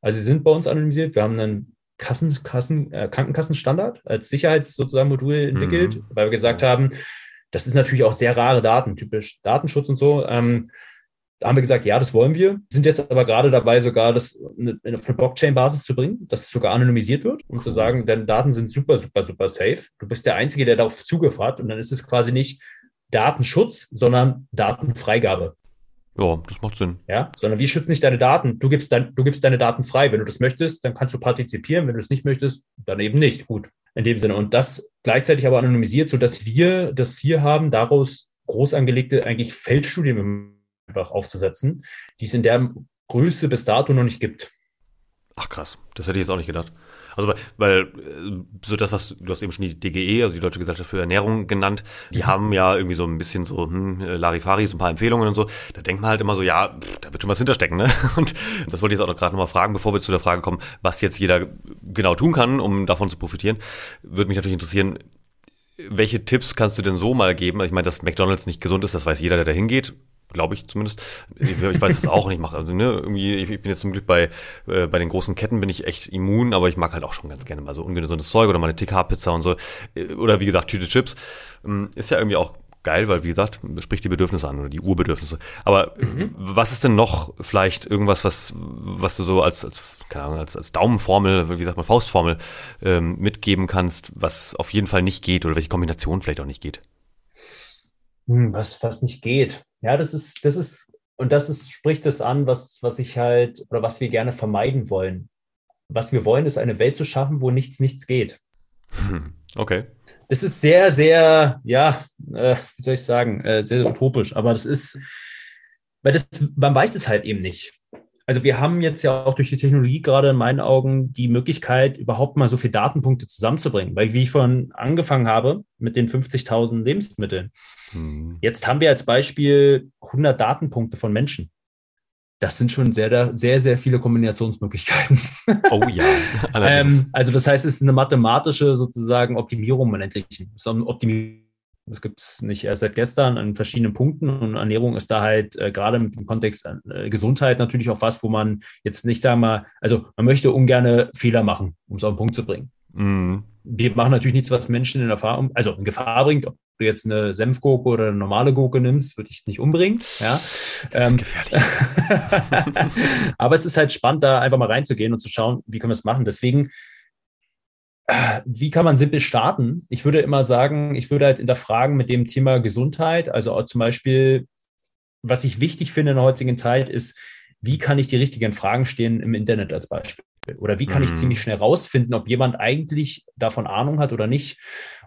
Also sie sind bei uns anonymisiert. Wir haben einen Kassen, Kassen, äh, Krankenkassenstandard als Sicherheits sozusagen Modul entwickelt, mhm. weil wir gesagt haben, das ist natürlich auch sehr rare Daten, typisch Datenschutz und so. Ähm, da haben wir gesagt, ja, das wollen wir. Sind jetzt aber gerade dabei, sogar das auf eine Blockchain-Basis zu bringen, dass es sogar anonymisiert wird, um cool. zu sagen, deine Daten sind super, super, super safe. Du bist der Einzige, der darauf Zugriff hat. Und dann ist es quasi nicht Datenschutz, sondern Datenfreigabe. Ja, das macht Sinn. Ja, sondern wir schützen nicht deine Daten. Du gibst, dein, du gibst deine Daten frei. Wenn du das möchtest, dann kannst du partizipieren. Wenn du es nicht möchtest, dann eben nicht. Gut, in dem Sinne. Und das gleichzeitig aber anonymisiert, sodass wir das hier haben, daraus groß angelegte eigentlich Feldstudien einfach aufzusetzen, die es in der Größe bis dato noch nicht gibt. Ach krass, das hätte ich jetzt auch nicht gedacht. Also weil äh, so das, was du hast eben schon die DGE, also die Deutsche Gesellschaft für Ernährung genannt, die mhm. haben ja irgendwie so ein bisschen so hm, Larifari, so ein paar Empfehlungen und so. Da denkt man halt immer so, ja, pff, da wird schon was hinterstecken, ne? Und das wollte ich jetzt auch gerade nochmal fragen, bevor wir zu der Frage kommen, was jetzt jeder genau tun kann, um davon zu profitieren. Würde mich natürlich interessieren, welche Tipps kannst du denn so mal geben? Ich meine, dass McDonalds nicht gesund ist, das weiß jeder, der da hingeht glaube ich zumindest. Ich, ich, weiß das auch nicht. Ich mache also ne, irgendwie. Ich, ich bin jetzt zum Glück bei äh, bei den großen Ketten bin ich echt immun, aber ich mag halt auch schon ganz gerne mal so ungesundes Zeug oder mal eine TK-Pizza und so äh, oder wie gesagt Tüte Chips. Ähm, ist ja irgendwie auch geil, weil wie gesagt spricht die Bedürfnisse an oder die Urbedürfnisse. Aber mhm. was ist denn noch vielleicht irgendwas, was was du so als als keine Ahnung als, als Daumenformel, wie sagt man Faustformel ähm, mitgeben kannst, was auf jeden Fall nicht geht oder welche Kombination vielleicht auch nicht geht? Hm, was was nicht geht. Ja, das ist, das ist, und das ist, spricht es an, was, was ich halt, oder was wir gerne vermeiden wollen. Was wir wollen, ist eine Welt zu schaffen, wo nichts, nichts geht. Okay. Es ist sehr, sehr, ja, äh, wie soll ich sagen, äh, sehr, sehr utopisch, aber das ist, weil das, man weiß es halt eben nicht. Also wir haben jetzt ja auch durch die Technologie gerade in meinen Augen die Möglichkeit, überhaupt mal so viele Datenpunkte zusammenzubringen. Weil wie ich vorhin angefangen habe mit den 50.000 Lebensmitteln, mhm. jetzt haben wir als Beispiel 100 Datenpunkte von Menschen. Das sind schon sehr, sehr, sehr viele Kombinationsmöglichkeiten. Oh ja. ähm, also das heißt, es ist eine mathematische sozusagen Optimierung im Endlichen. Es ist eine Optimierung das gibt es nicht erst seit gestern an verschiedenen Punkten und Ernährung ist da halt äh, gerade mit dem Kontext äh, Gesundheit natürlich auch was, wo man jetzt nicht sagen wir, also man möchte ungerne Fehler machen, um es auf den Punkt zu bringen. Mhm. Wir machen natürlich nichts, was Menschen in Erfahrung, also in Gefahr bringt. Ob du jetzt eine Senfgurke oder eine normale Gurke nimmst, würde ich nicht umbringen. Ja. Ähm, Gefährlich. Aber es ist halt spannend, da einfach mal reinzugehen und zu schauen, wie können wir es machen. Deswegen wie kann man simpel starten? Ich würde immer sagen, ich würde halt hinterfragen mit dem Thema Gesundheit. Also auch zum Beispiel, was ich wichtig finde in der heutigen Zeit, ist, wie kann ich die richtigen Fragen stellen im Internet als Beispiel? Oder wie kann mhm. ich ziemlich schnell rausfinden, ob jemand eigentlich davon Ahnung hat oder nicht?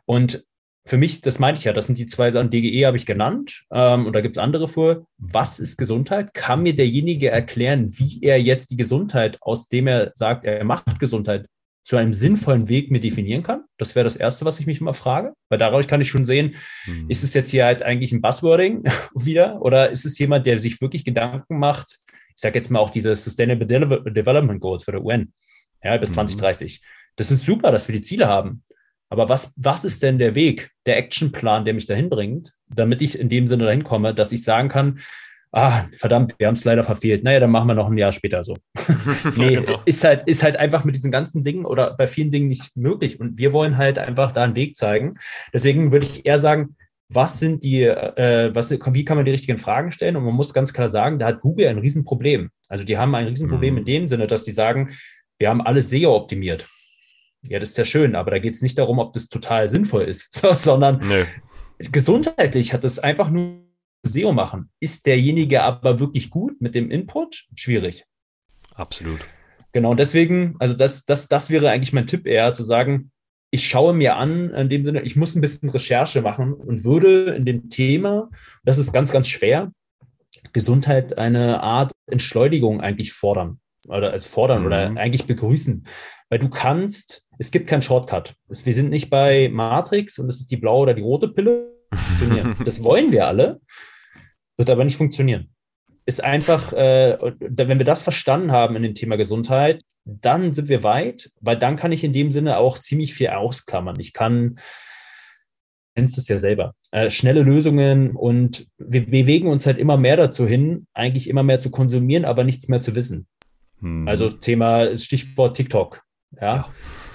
Und für mich, das meinte ich ja, das sind die zwei Sachen, DGE habe ich genannt ähm, und da gibt es andere vor. Was ist Gesundheit? Kann mir derjenige erklären, wie er jetzt die Gesundheit, aus dem er sagt, er macht Gesundheit, zu einem sinnvollen Weg mir definieren kann. Das wäre das Erste, was ich mich immer frage, weil daraus kann ich schon sehen, mhm. ist es jetzt hier halt eigentlich ein Buzzwording wieder oder ist es jemand, der sich wirklich Gedanken macht, ich sage jetzt mal auch diese Sustainable Development Goals für der UN, ja, bis mhm. 2030. Das ist super, dass wir die Ziele haben. Aber was, was ist denn der Weg, der Actionplan, der mich dahin bringt, damit ich in dem Sinne dahin komme, dass ich sagen kann, ah, verdammt, wir haben es leider verfehlt. Naja, dann machen wir noch ein Jahr später so. nee, genau. ist halt, ist halt einfach mit diesen ganzen Dingen oder bei vielen Dingen nicht möglich. Und wir wollen halt einfach da einen Weg zeigen. Deswegen würde ich eher sagen, was sind die, äh, was, wie kann man die richtigen Fragen stellen? Und man muss ganz klar sagen, da hat Google ein Riesenproblem. Also die haben ein Riesenproblem mhm. in dem Sinne, dass sie sagen, wir haben alles SEO optimiert. Ja, das ist ja schön, aber da geht es nicht darum, ob das total sinnvoll ist, sondern nee. gesundheitlich hat es einfach nur SEO machen. Ist derjenige aber wirklich gut mit dem Input? Schwierig. Absolut. Genau, deswegen, also das, das, das wäre eigentlich mein Tipp eher, zu sagen, ich schaue mir an, in dem Sinne, ich muss ein bisschen Recherche machen und würde in dem Thema, das ist ganz, ganz schwer, Gesundheit eine Art Entschleunigung eigentlich fordern. Oder also fordern mhm. oder eigentlich begrüßen. Weil du kannst, es gibt keinen Shortcut. Wir sind nicht bei Matrix und es ist die blaue oder die rote Pille. Das wollen wir alle. Wird aber nicht funktionieren. Ist einfach, äh, wenn wir das verstanden haben in dem Thema Gesundheit, dann sind wir weit, weil dann kann ich in dem Sinne auch ziemlich viel ausklammern. Ich kann, kennst es ja selber, äh, schnelle Lösungen und wir bewegen uns halt immer mehr dazu hin, eigentlich immer mehr zu konsumieren, aber nichts mehr zu wissen. Hm. Also Thema, Stichwort TikTok. ja.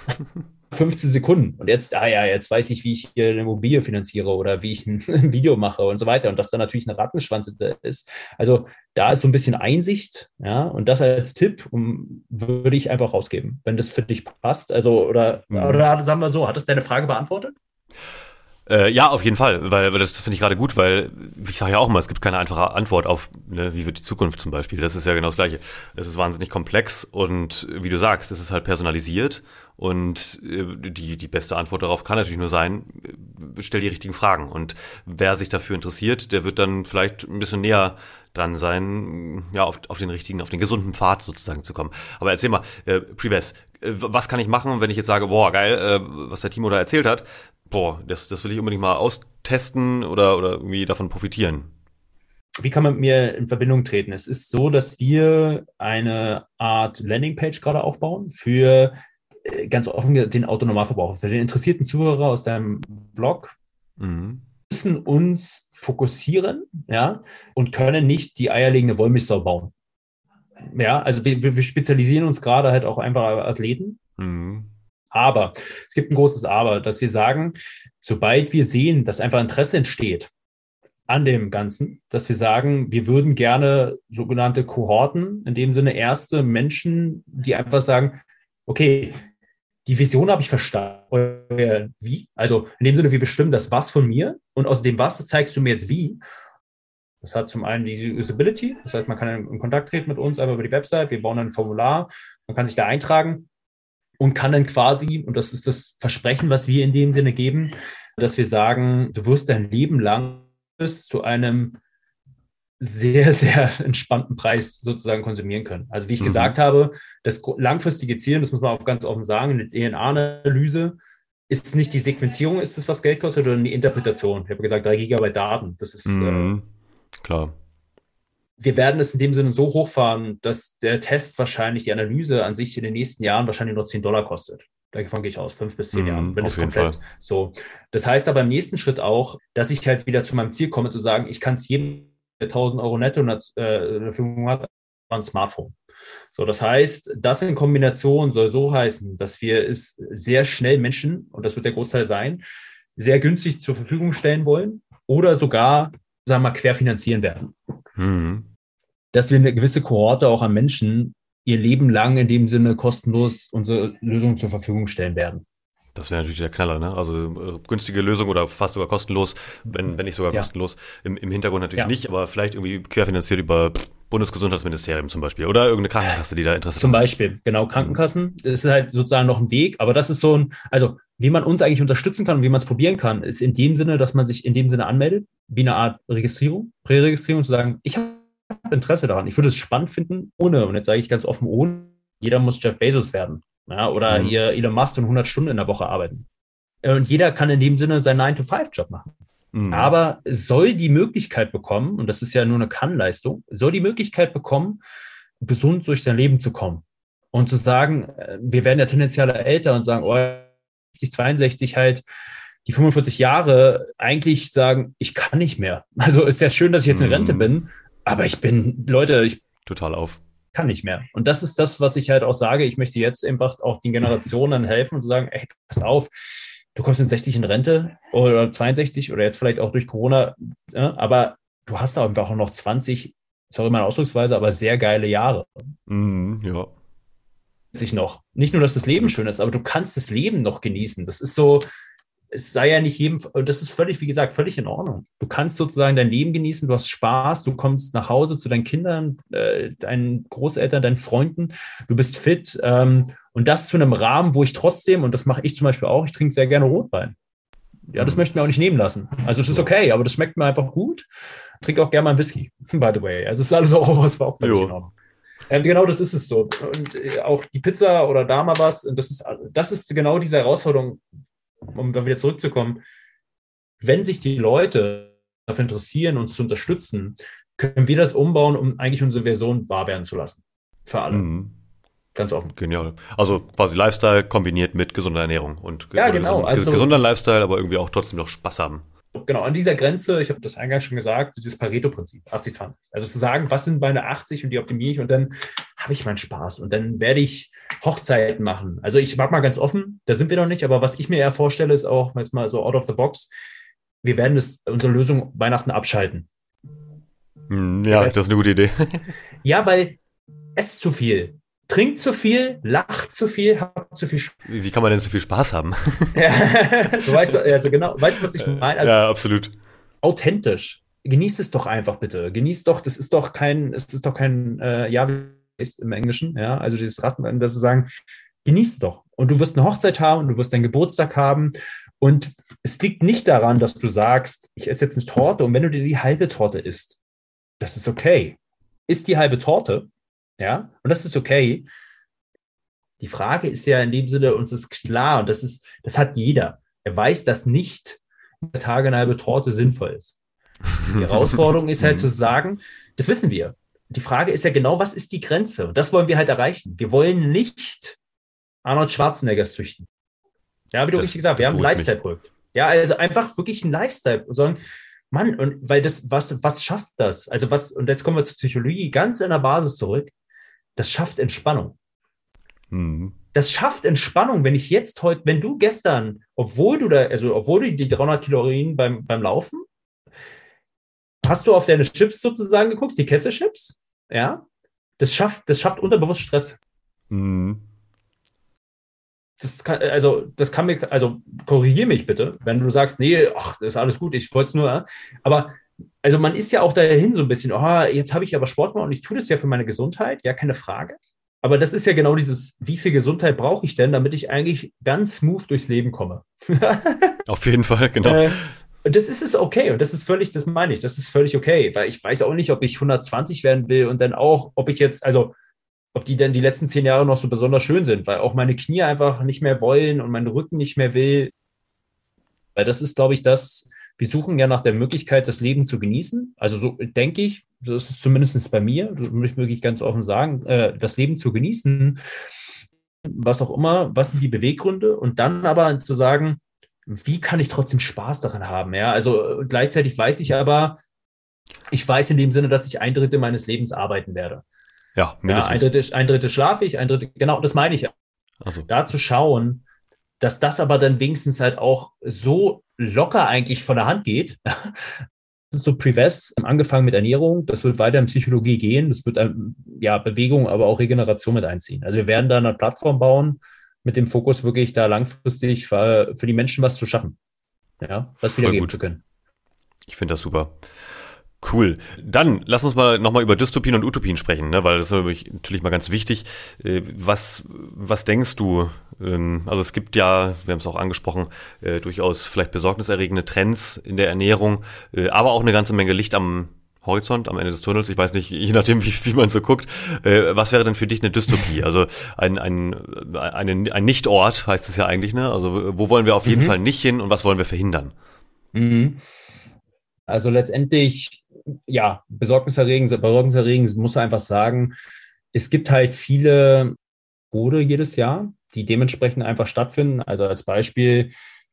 ja. 15 Sekunden. Und jetzt, ah ja, jetzt weiß ich, wie ich hier eine Immobilie finanziere oder wie ich ein, Video mache und so weiter. Und dass da natürlich eine Rattenschwanz ist. Also da ist so ein bisschen Einsicht, ja, und das als Tipp um, würde ich einfach rausgeben, wenn das für dich passt. Also, oder, mhm. oder sagen wir so, hat das deine Frage beantwortet? Äh, ja, auf jeden Fall, weil, weil das finde ich gerade gut, weil ich sage ja auch immer, es gibt keine einfache Antwort auf, ne, wie wird die Zukunft zum Beispiel. Das ist ja genau das Gleiche. Es ist wahnsinnig komplex und wie du sagst, es ist halt personalisiert und äh, die, die beste Antwort darauf kann natürlich nur sein, äh, stell die richtigen Fragen. Und wer sich dafür interessiert, der wird dann vielleicht ein bisschen näher dran sein, ja, auf, auf den richtigen, auf den gesunden Pfad sozusagen zu kommen. Aber erzähl mal, äh, Prives, was kann ich machen, wenn ich jetzt sage, boah, geil, äh, was der Timo da erzählt hat, boah, das, das will ich unbedingt mal austesten oder, oder irgendwie davon profitieren? Wie kann man mit mir in Verbindung treten? Es ist so, dass wir eine Art Landingpage gerade aufbauen für äh, ganz offen den Autonomalverbraucher, für den interessierten Zuhörer aus deinem Blog. Mhm. müssen uns fokussieren, ja, und können nicht die eierlegende Wollmilchsau bauen. Ja, also wir, wir spezialisieren uns gerade halt auch einfach Athleten. Mhm. Aber es gibt ein großes Aber, dass wir sagen, sobald wir sehen, dass einfach Interesse entsteht an dem Ganzen, dass wir sagen, wir würden gerne sogenannte Kohorten, in dem Sinne erste Menschen, die einfach sagen, okay, die Vision habe ich verstanden. Wie? Also in dem Sinne, wir bestimmen das Was von mir und aus dem Was zeigst du mir jetzt wie. Das hat zum einen die Usability, das heißt, man kann in Kontakt treten mit uns, aber über die Website, wir bauen ein Formular, man kann sich da eintragen und kann dann quasi, und das ist das Versprechen, was wir in dem Sinne geben, dass wir sagen, du wirst dein Leben lang bis zu einem sehr, sehr entspannten Preis sozusagen konsumieren können. Also wie ich mhm. gesagt habe, das langfristige Ziel, das muss man auch ganz offen sagen, eine DNA-Analyse ist nicht die Sequenzierung, ist es, was Geld kostet, sondern die Interpretation. Ich habe gesagt, drei Gigabyte Daten. Das ist mhm. äh, klar. Wir werden es in dem Sinne so hochfahren, dass der Test wahrscheinlich, die Analyse an sich in den nächsten Jahren wahrscheinlich nur 10 Dollar kostet. Davon gehe ich aus, fünf bis zehn mhm, Jahren, wenn es komplett Fall. so. Das heißt aber im nächsten Schritt auch, dass ich halt wieder zu meinem Ziel komme, zu sagen, ich kann es jedem, der 1000 Euro netto äh, zur Verfügung hat, ein Smartphone. So, das heißt, das in Kombination soll so heißen, dass wir es sehr schnell Menschen, und das wird der Großteil sein, sehr günstig zur Verfügung stellen wollen oder sogar, sagen wir mal, querfinanzieren werden. Mhm. Dass wir eine gewisse Kohorte auch an Menschen ihr Leben lang in dem Sinne kostenlos unsere Lösung zur Verfügung stellen werden. Das wäre natürlich der Knaller, ne? Also äh, günstige Lösung oder fast sogar kostenlos, wenn, wenn nicht sogar ja. kostenlos. Im, Im Hintergrund natürlich ja. nicht, aber vielleicht irgendwie querfinanziert über Bundesgesundheitsministerium zum Beispiel oder irgendeine Krankenkasse, die da interessiert. Zum Beispiel, genau, Krankenkassen. Das ist halt sozusagen noch ein Weg, aber das ist so ein, also wie man uns eigentlich unterstützen kann und wie man es probieren kann, ist in dem Sinne, dass man sich in dem Sinne anmeldet, wie eine Art Registrierung, Präregistrierung, zu sagen, ich habe Interesse daran. Ich würde es spannend finden, ohne, und jetzt sage ich ganz offen, ohne, jeder muss Jeff Bezos werden. Ja, oder mhm. hier Elon Musk und 100 Stunden in der Woche arbeiten. Und jeder kann in dem Sinne seinen 9-to-5-Job machen. Mhm. Aber soll die Möglichkeit bekommen, und das ist ja nur eine Kannleistung, soll die Möglichkeit bekommen, gesund durch sein Leben zu kommen. Und zu sagen, äh, wir werden ja tendenziell älter und sagen, oh, 60, 62 halt die 45 Jahre eigentlich sagen, ich kann nicht mehr. Also ist ja schön, dass ich jetzt in Rente mhm. bin, aber ich bin, Leute, ich total auf. Kann nicht mehr. Und das ist das, was ich halt auch sage. Ich möchte jetzt einfach auch den Generationen helfen und zu sagen, ey, pass auf, du kommst in 60 in Rente oder 62 oder jetzt vielleicht auch durch Corona, ja, aber du hast da einfach auch noch 20, sorry meine Ausdrucksweise, aber sehr geile Jahre. Mm, ja. Sich noch. Nicht nur, dass das Leben schön ist, aber du kannst das Leben noch genießen. Das ist so, es sei ja nicht jedem, und das ist völlig, wie gesagt, völlig in Ordnung. Du kannst sozusagen dein Leben genießen, du hast Spaß, du kommst nach Hause zu deinen Kindern, äh, deinen Großeltern, deinen Freunden, du bist fit ähm, und das zu einem Rahmen, wo ich trotzdem, und das mache ich zum Beispiel auch, ich trinke sehr gerne Rotwein. Ja, das möchte mir auch nicht nehmen lassen. Also es ist okay, aber das schmeckt mir einfach gut. Trinke auch gerne mal einen Whisky, by the way. Also es ist alles auch, was war auch völlig in Ordnung. Ähm, genau das ist es so. Und äh, auch die Pizza oder da mal was, das ist, das ist genau diese Herausforderung, um da wieder zurückzukommen, wenn sich die Leute dafür interessieren, uns zu unterstützen, können wir das umbauen, um eigentlich unsere Version wahr werden zu lassen. Für alle. Mhm. Ganz offen. Genial. Also quasi Lifestyle kombiniert mit gesunder Ernährung und ja, genau. Gesund, also, gesunder Lifestyle, aber irgendwie auch trotzdem noch Spaß haben. Genau, an dieser Grenze, ich habe das eingangs schon gesagt, dieses Pareto-Prinzip, 80-20. Also zu sagen, was sind meine 80 und die optimiere ich und dann habe ich meinen Spaß und dann werde ich Hochzeiten machen. Also ich mag mal ganz offen, da sind wir noch nicht, aber was ich mir eher vorstelle, ist auch jetzt mal so out of the box, wir werden das, unsere Lösung Weihnachten abschalten. Hm, ja, das ist eine gute Idee. ja, weil es zu viel trinkt zu viel, lacht zu viel, hat zu viel Spaß. Wie kann man denn so viel Spaß haben? ja, du weißt, also genau, weißt du, was ich meine? Also, ja, absolut. Authentisch. Genießt es doch einfach bitte. Genießt doch, das ist doch kein, es ist doch kein, äh, ja, ist im Englischen, ja, also dieses Ratten, dass sie sagen, genießt doch. Und du wirst eine Hochzeit haben, du wirst deinen Geburtstag haben. Und es liegt nicht daran, dass du sagst, ich esse jetzt eine Torte und wenn du dir die halbe Torte isst, das ist okay. Isst die halbe Torte ja, und das ist okay. Die Frage ist ja in dem Sinne, uns ist klar, und das ist, das hat jeder. Er weiß, dass nicht der Tage eine halbe Torte sinnvoll ist. Die Herausforderung ist halt zu sagen, das wissen wir. Die Frage ist ja genau, was ist die Grenze? Und das wollen wir halt erreichen. Wir wollen nicht Arnold Schwarzenegger züchten. Ja, wie du richtig gesagt hast, wir haben ein Lifestyle-Projekt. Ja, also einfach wirklich ein Lifestyle. Und sagen, Mann, und weil das, was, was schafft das? Also was, und jetzt kommen wir zur Psychologie ganz in der Basis zurück das schafft Entspannung. Mhm. Das schafft Entspannung, wenn ich jetzt heute, wenn du gestern, obwohl du da, also obwohl du die 300 Kalorien beim, beim Laufen, hast du auf deine Chips sozusagen geguckt, die Kesselchips, ja, das schafft, das schafft unterbewusst Stress. Mhm. Das kann, also, das kann mir, also korrigier mich bitte, wenn du sagst, nee, ach, das ist alles gut, ich wollte es nur, aber also man ist ja auch dahin so ein bisschen, oh, jetzt habe ich aber Sport gemacht und ich tue das ja für meine Gesundheit, ja, keine Frage. Aber das ist ja genau dieses, wie viel Gesundheit brauche ich denn, damit ich eigentlich ganz smooth durchs Leben komme? Auf jeden Fall, genau. Äh, Und das ist es okay und das ist völlig, das meine ich, das ist völlig okay, weil ich weiß auch nicht, ob ich 120 werden will und dann auch, ob ich jetzt, also ob die denn die letzten zehn Jahre noch so besonders schön sind, weil auch meine Knie einfach nicht mehr wollen und mein Rücken nicht mehr will. Weil das ist, glaube ich, das, wir suchen ja nach der Möglichkeit, das Leben zu genießen. Also so denke ich, das ist zumindest bei mir, das muss ich wirklich ganz offen sagen, äh, das Leben zu genießen, was auch immer, was sind die Beweggründe und dann aber zu sagen, wie kann ich trotzdem Spaß daran haben? Ja, also äh, gleichzeitig weiß ich aber, ich weiß in dem Sinne, dass ich ein Drittel meines Lebens arbeiten werde. Ja, mindestens. Ja, ein, Drittel, ein Drittel schlafe ich, ein Drittel, genau, das meine ich ja. Also. Da zu schauen, dass das aber dann wenigstens halt auch so locker eigentlich von der Hand geht. Das ist so Privest, angefangen mit Ernährung, das wird weiter in Psychologie gehen, das wird ähm, ja Bewegung, aber auch Regeneration mit einziehen. Also wir werden da eine Plattform bauen, mit dem Fokus wirklich da langfristig für, für die Menschen was zu schaffen. Ja, was wiedergeben zu können. Ich finde das super. Cool. Dann lass uns mal nochmal über Dystopien und Utopien sprechen, ne? weil das ist natürlich mal ganz wichtig. Äh, was, was denkst du? Ähm, also es gibt ja, wir haben es auch angesprochen, äh, durchaus vielleicht besorgniserregende Trends in der Ernährung, äh, aber auch eine ganze Menge Licht am Horizont, am Ende des Tunnels. Ich weiß nicht, je nachdem, wie, wie man so guckt. was wäre denn für dich eine Dystopie? Also ein, ein, ein, ein Nichtort heißt es ja eigentlich, ne? Also wo wollen wir auf jeden mhm. Fall nicht hin und was wollen wir verhindern? Mhm. Also letztendlich ja, besorgniserregend, besorgniserregend muss man einfach sagen, es gibt halt viele Tode jedes Jahr, die dementsprechend einfach stattfinden. Also als Beispiel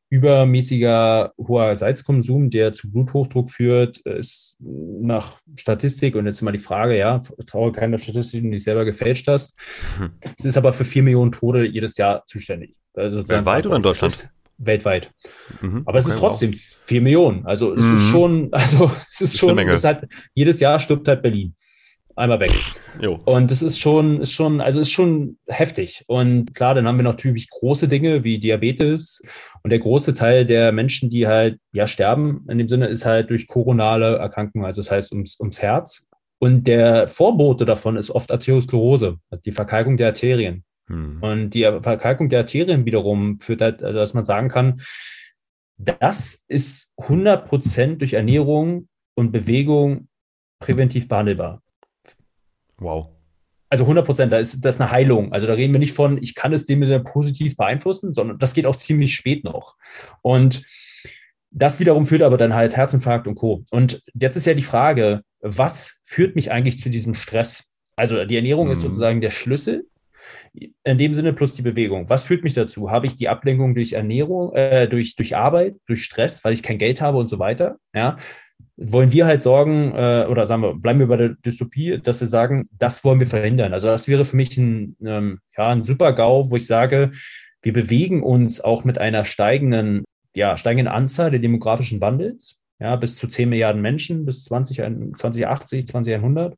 übermäßiger hoher Salzkonsum, der zu Bluthochdruck führt, ist nach Statistik, und jetzt immer die Frage, ja, traue keiner Statistik, die du selber gefälscht hast. Hm. Es ist aber für vier Millionen Tode jedes Jahr zuständig. Also Weltweit oder in Deutschland? Weltweit. Mhm, Aber es ist trotzdem vier Millionen. Also es mhm. ist schon, also es ist, ist schon, es hat, jedes Jahr stirbt halt Berlin. Einmal weg. Jo. Und das ist schon, ist schon, also ist schon heftig. Und klar, dann haben wir natürlich große Dinge wie Diabetes. Und der große Teil der Menschen, die halt ja sterben, in dem Sinne, ist halt durch koronale Erkrankungen, also das heißt ums, ums Herz. Und der Vorbote davon ist oft Arteriosklerose, also die Verkalkung der Arterien. Hm. Und die Verkalkung der Arterien wiederum führt halt, also dass man sagen kann, das ist 100 Prozent durch Ernährung und Bewegung präventiv behandelbar. Wow. Also 100 Prozent, da ist das eine Heilung. Also da reden wir nicht von, ich kann es dem positiv beeinflussen, sondern das geht auch ziemlich spät noch. Und das wiederum führt aber dann halt Herzinfarkt und Co. Und jetzt ist ja die Frage, was führt mich eigentlich zu diesem Stress? Also die Ernährung mhm. ist sozusagen der Schlüssel in dem Sinne plus die Bewegung. Was führt mich dazu? Habe ich die Ablenkung durch Ernährung, äh, durch, durch Arbeit, durch Stress, weil ich kein Geld habe und so weiter? Ja. Wollen wir halt sorgen, äh, oder sagen wir, bleiben wir bei der Dystopie, dass wir sagen, das wollen wir verhindern. Also das wäre für mich ein, ähm, ja, ein super GAU, wo ich sage, wir bewegen uns auch mit einer steigenden, ja, steigenden Anzahl der demografischen Wandels, ja, bis zu 10 Milliarden Menschen bis 20, 2080, 2100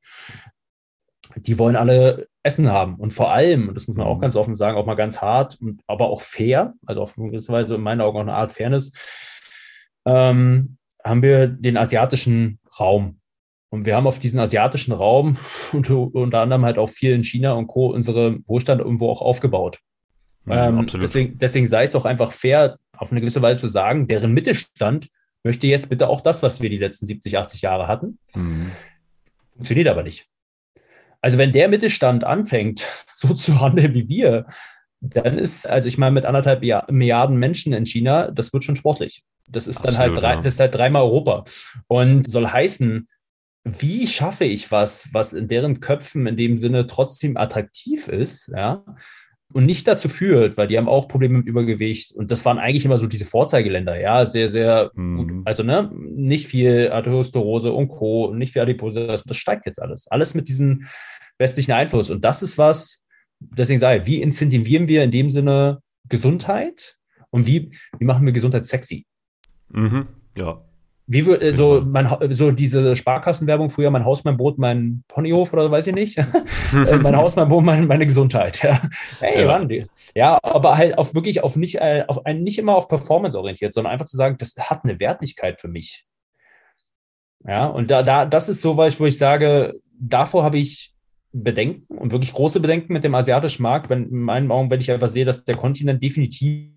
die wollen alle Essen haben. Und vor allem, und das muss man auch mhm. ganz offen sagen, auch mal ganz hart, aber auch fair, also auf eine gewisse Weise in meinen Augen auch eine Art Fairness, ähm, haben wir den asiatischen Raum. Und wir haben auf diesen asiatischen Raum und unter anderem halt auch viel in China und Co. unsere Wohlstand irgendwo auch aufgebaut. Ja, ähm, deswegen, deswegen sei es auch einfach fair, auf eine gewisse Weise zu sagen, deren Mittelstand möchte jetzt bitte auch das, was wir die letzten 70, 80 Jahre hatten. Mhm. Funktioniert aber nicht. Also wenn der Mittelstand anfängt, so zu handeln wie wir, dann ist, also ich meine, mit anderthalb Milliarden Menschen in China, das wird schon sportlich. Das ist Absolut, dann halt, drei, das ist halt dreimal Europa. Und soll heißen, wie schaffe ich was, was in deren Köpfen in dem Sinne trotzdem attraktiv ist, ja, und nicht dazu führt, weil die haben auch Probleme mit Übergewicht und das waren eigentlich immer so diese Vorzeigeländer, ja, sehr, sehr mhm. gut. Also, ne, nicht viel Arteriosklerose und Co., nicht viel Adipose, das, das steigt jetzt alles. Alles mit diesem westlichen Einfluss. Und das ist was, deswegen sage ich, wie incentivieren wir in dem Sinne Gesundheit und wie, wie machen wir Gesundheit sexy? Mhm, ja. Wie äh, so, mein, so diese Sparkassenwerbung früher, mein Haus, mein Boot, mein Ponyhof oder weiß ich nicht. Äh, mein Haus, mein Boot, mein, meine Gesundheit. Ja. Hey, ja. Mann, ja, aber halt auf wirklich auf nicht, äh, auf ein, nicht immer auf Performance orientiert, sondern einfach zu sagen, das hat eine Wertigkeit für mich. Ja, und da, da, das ist so was, wo ich sage, davor habe ich Bedenken und wirklich große Bedenken mit dem asiatischen Markt, wenn in meinen Augen, wenn ich einfach sehe, dass der Kontinent definitiv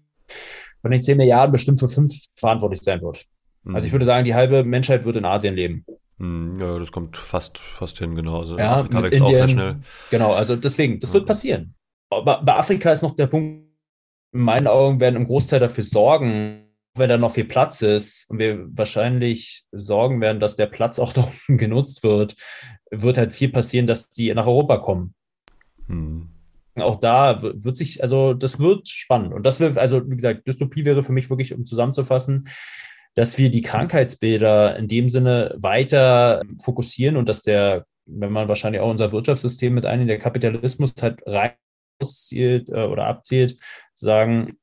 von den 10 Milliarden bestimmt für fünf verantwortlich sein wird. Also ich würde sagen, die halbe Menschheit wird in Asien leben. Hm, ja, das kommt fast, fast hin, genau. Also ja, Afrika wächst Indien, auch sehr schnell. Genau, also deswegen, das wird mhm. passieren. Aber bei Afrika ist noch der Punkt, in meinen Augen werden im Großteil dafür sorgen, wenn da noch viel Platz ist und wir wahrscheinlich sorgen werden, dass der Platz auch da genutzt wird, wird halt viel passieren, dass die nach Europa kommen. Hm. Auch da wird sich, also das wird spannend. Und das wird, also wie gesagt, Dystopie wäre für mich wirklich, um zusammenzufassen, dass wir die Krankheitsbilder in dem Sinne weiter fokussieren und dass der, wenn man wahrscheinlich auch unser Wirtschaftssystem mit ein, der Kapitalismus halt rein zielt äh, oder abzielt, sagen,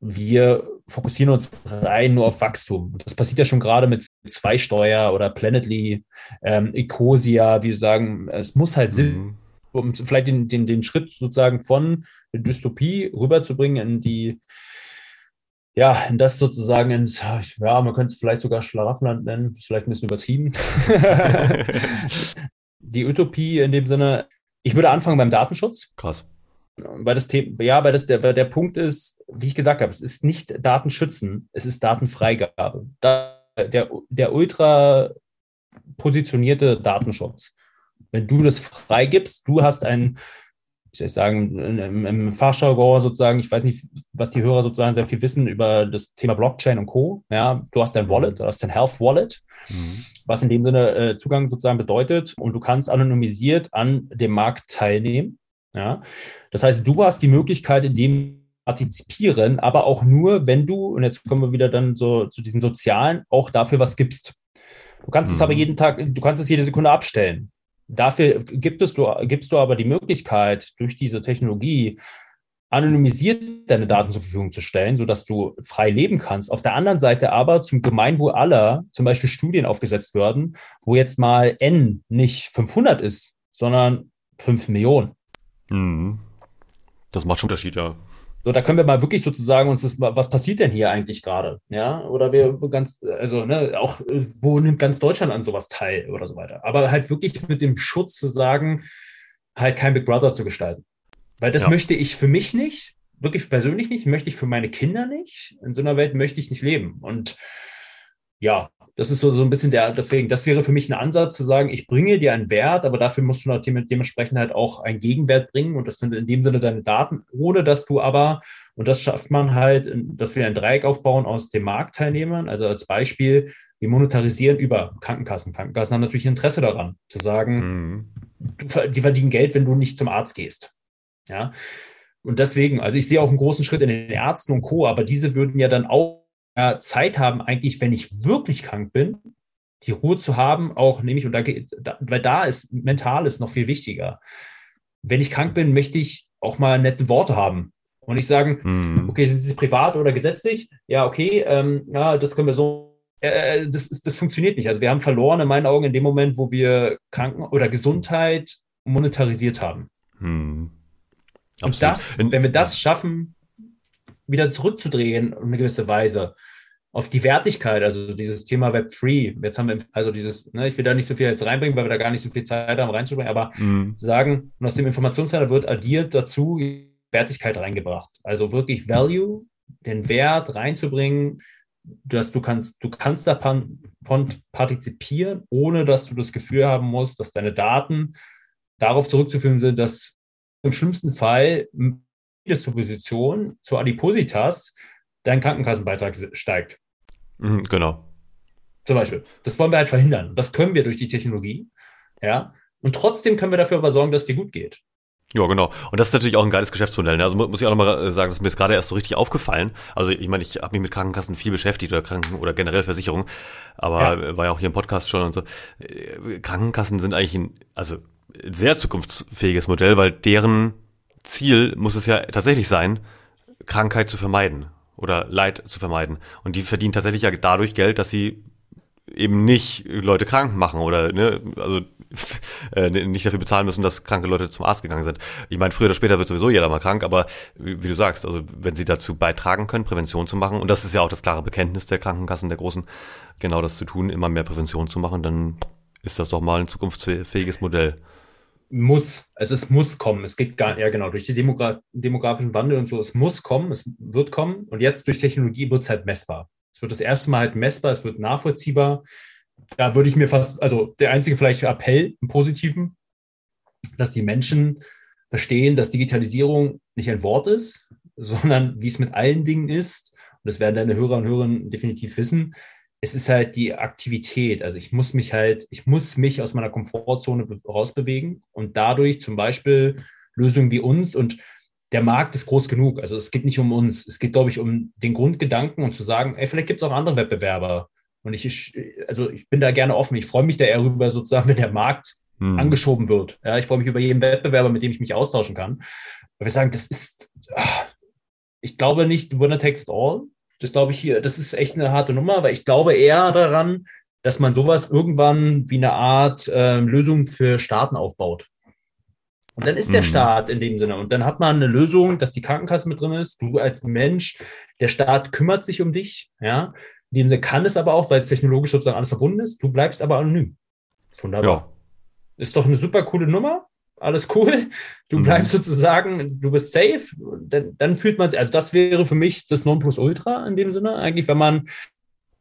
wir fokussieren uns rein nur auf Wachstum. Das passiert ja schon gerade mit Zweisteuer oder Planetly, ähm, Ecosia, wir sagen, es muss halt Sinn, mhm. um vielleicht den, den, den Schritt sozusagen von der Dystopie rüberzubringen in die ja, in das sozusagen ins, ja, man könnte es vielleicht sogar Schlaraffenland nennen, vielleicht ein bisschen übertrieben. die Utopie in dem Sinne, ich würde anfangen beim Datenschutz. Krass. Weil das Thema, ja, weil das der, der Punkt ist, wie ich gesagt habe, es ist nicht Datenschützen, es ist Datenfreigabe. Da, der, der ultra positionierte Datenschutz. Wenn du das freigibst, du hast ein wie soll ich sagen, im, im Fachjargon sozusagen, ich weiß nicht, was die Hörer sozusagen sehr viel wissen über das Thema Blockchain und Co. Ja, du hast dein Wallet, du hast dein Health Wallet, mhm. was in dem Sinne äh, Zugang sozusagen bedeutet und du kannst anonymisiert an dem Markt teilnehmen. Ja, das heißt, du hast die Möglichkeit, in dem partizipieren, aber auch nur, wenn du, und jetzt kommen wir wieder dann so zu diesen sozialen, auch dafür was gibst. Du kannst mhm. es aber jeden Tag, du kannst es jede Sekunde abstellen. Dafür gibt du, gibst du aber die Möglichkeit, durch diese Technologie anonymisiert deine Daten zur Verfügung zu stellen, sodass du frei leben kannst. Auf der anderen Seite aber zum Gemeinwohl aller zum Beispiel Studien aufgesetzt werden, wo jetzt mal N nicht 500 ist, sondern 5 Millionen. Mhm. Das macht schon Unterschied, ja. So, da können wir mal wirklich sozusagen uns das, was passiert denn hier eigentlich gerade? Ja, oder wir ganz, also, ne, auch, wo nimmt ganz Deutschland an sowas teil oder so weiter? Aber halt wirklich mit dem Schutz zu sagen, halt kein Big Brother zu gestalten. Weil das ja. möchte ich für mich nicht, wirklich persönlich nicht, möchte ich für meine Kinder nicht. In so einer Welt möchte ich nicht leben. Und ja, das ist so, so ein bisschen der, deswegen, das wäre für mich ein Ansatz zu sagen, ich bringe dir einen Wert, aber dafür musst du dementsprechend halt auch einen Gegenwert bringen und das sind in dem Sinne deine Daten, ohne dass du aber, und das schafft man halt, dass wir ein Dreieck aufbauen aus den Marktteilnehmern, also als Beispiel, wir monetarisieren über Krankenkassen. Krankenkassen haben natürlich Interesse daran, zu sagen, mhm. die verdienen Geld, wenn du nicht zum Arzt gehst. Ja. Und deswegen, also ich sehe auch einen großen Schritt in den Ärzten und Co., aber diese würden ja dann auch Zeit haben, eigentlich, wenn ich wirklich krank bin, die Ruhe zu haben, auch nämlich, und da, da, weil da ist Mentales noch viel wichtiger. Wenn ich krank bin, möchte ich auch mal nette Worte haben und nicht sagen, mhm. okay, sind Sie privat oder gesetzlich? Ja, okay, ähm, ja, das können wir so. Äh, das, ist, das funktioniert nicht. Also wir haben verloren in meinen Augen in dem Moment, wo wir Kranken oder Gesundheit monetarisiert haben. Mhm. Und das, wenn wir das schaffen, wieder zurückzudrehen in eine gewisse Weise auf die Wertigkeit, also dieses Thema Web 3. Jetzt haben wir also dieses, ne, ich will da nicht so viel jetzt reinbringen, weil wir da gar nicht so viel Zeit haben reinzubringen, aber mhm. sagen, und aus dem Informationscenter wird addiert dazu Wertigkeit reingebracht. Also wirklich Value, den Wert reinzubringen, dass du kannst, du kannst davon partizipieren, ohne dass du das Gefühl haben musst, dass deine Daten darauf zurückzuführen sind, dass im schlimmsten Fall Disposition zu Adipositas dein Krankenkassenbeitrag steigt. Mhm, genau. Zum Beispiel. Das wollen wir halt verhindern. Das können wir durch die Technologie. Ja. Und trotzdem können wir dafür aber sorgen, dass es dir gut geht. Ja, genau. Und das ist natürlich auch ein geiles Geschäftsmodell. Ne? Also muss ich auch nochmal äh, sagen, das ist mir jetzt gerade erst so richtig aufgefallen. Also ich meine, ich habe mich mit Krankenkassen viel beschäftigt oder Kranken oder generell Versicherungen, aber ja. war ja auch hier im Podcast schon und so. Äh, Krankenkassen sind eigentlich ein, also sehr zukunftsfähiges Modell, weil deren Ziel muss es ja tatsächlich sein, Krankheit zu vermeiden oder Leid zu vermeiden. Und die verdienen tatsächlich ja dadurch Geld, dass sie eben nicht Leute krank machen oder ne, also äh, nicht dafür bezahlen müssen, dass kranke Leute zum Arzt gegangen sind. Ich meine, früher oder später wird sowieso jeder mal krank, aber wie, wie, du sagst, also wenn sie dazu beitragen können, Prävention zu machen, und das ist ja auch das klare Bekenntnis der Krankenkassen, der großen, genau das zu tun, immer mehr Prävention zu machen, dann ist das doch mal ein zukunftsfähiges Modell muss, es ist, muss kommen. Es geht gar, ja genau, durch den Demogra demografischen Wandel und so, es muss kommen, es wird kommen und jetzt durch Technologie wird es halt messbar. Es wird das erste Mal halt messbar, es wird nachvollziehbar. Da würde ich mir fast, also der einzige vielleicht Appell im Positiven, dass die Menschen verstehen, dass Digitalisierung nicht ein Wort ist, sondern wie es mit allen Dingen ist. Und das werden deine Hörer und Hörer definitiv wissen. Es ist halt die Aktivität. Also ich muss mich halt, ich muss mich aus meiner Komfortzone rausbewegen und dadurch zum Beispiel Lösungen wie uns und der Markt ist groß genug. Also es geht nicht um uns. Es geht, glaube ich, um den Grundgedanken und zu sagen, ey, vielleicht gibt es auch andere Wettbewerber. Und ich, also ich bin da gerne offen. Ich freue mich da eher darüber, sozusagen, wenn der Markt hm. angeschoben wird. Ja, ich freue mich über jeden Wettbewerber, mit dem ich mich austauschen kann. Aber wir sagen, das ist, ach, ich glaube nicht, winner takes all. Das glaube ich hier, das ist echt eine harte Nummer, aber ich glaube eher daran, dass man sowas irgendwann wie eine Art äh, Lösung für Staaten aufbaut. Und dann ist der mhm. Staat in dem Sinne. Und dann hat man eine Lösung, dass die Krankenkasse mit drin ist. Du als Mensch, der Staat kümmert sich um dich. Ja, in dem Sinne kann es aber auch, weil es technologisch sozusagen alles verbunden ist. Du bleibst aber anonym. Wunderbar. Ja. Ist doch eine super coole Nummer. Alles cool. Du mhm. bleibst sozusagen, du bist safe. Dann, dann fühlt man, also das wäre für mich das Nonplusultra in dem Sinne. Eigentlich, wenn man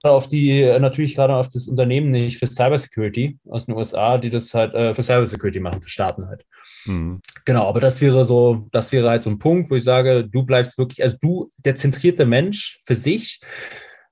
auf die, natürlich gerade auf das Unternehmen nicht für Cybersecurity aus den USA, die das halt äh, für Cybersecurity machen, für Staaten halt. Mhm. Genau, aber das wäre so, das wäre halt so ein Punkt, wo ich sage, du bleibst wirklich, also du, der zentrierte Mensch für sich,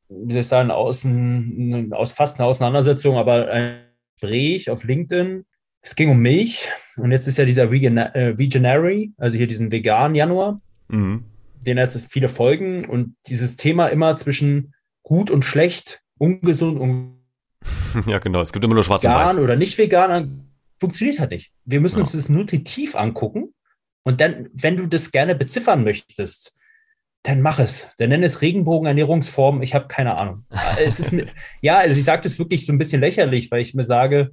wie soll ich sagen, aus, ein, aus fast einer Auseinandersetzung, aber ein Gespräch auf LinkedIn. Es ging um Milch und jetzt ist ja dieser Vegan, äh, Veganary, also hier diesen veganen Januar, mhm. den hat viele Folgen und dieses Thema immer zwischen gut und schlecht, ungesund und ja, genau. Es gibt immer nur schwarz vegan und weiß. oder nicht vegan, funktioniert halt nicht. Wir müssen ja. uns das nutritiv angucken und dann, wenn du das gerne beziffern möchtest, dann mach es. Dann nenn es Regenbogenernährungsform. Ich habe keine Ahnung. es ist ja, also ich sage das wirklich so ein bisschen lächerlich, weil ich mir sage,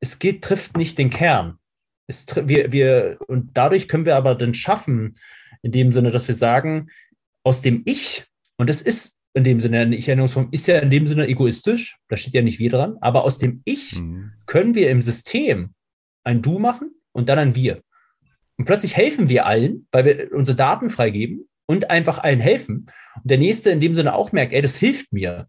es geht, trifft nicht den Kern. Es, wir, wir, und dadurch können wir aber dann schaffen, in dem Sinne, dass wir sagen, aus dem Ich, und das ist in dem Sinne, eine Ich-Erinnerungsform ist ja in dem Sinne egoistisch, da steht ja nicht wir dran, aber aus dem Ich mhm. können wir im System ein Du machen und dann ein Wir. Und plötzlich helfen wir allen, weil wir unsere Daten freigeben und einfach allen helfen. Und der Nächste in dem Sinne auch merkt, ey, das hilft mir.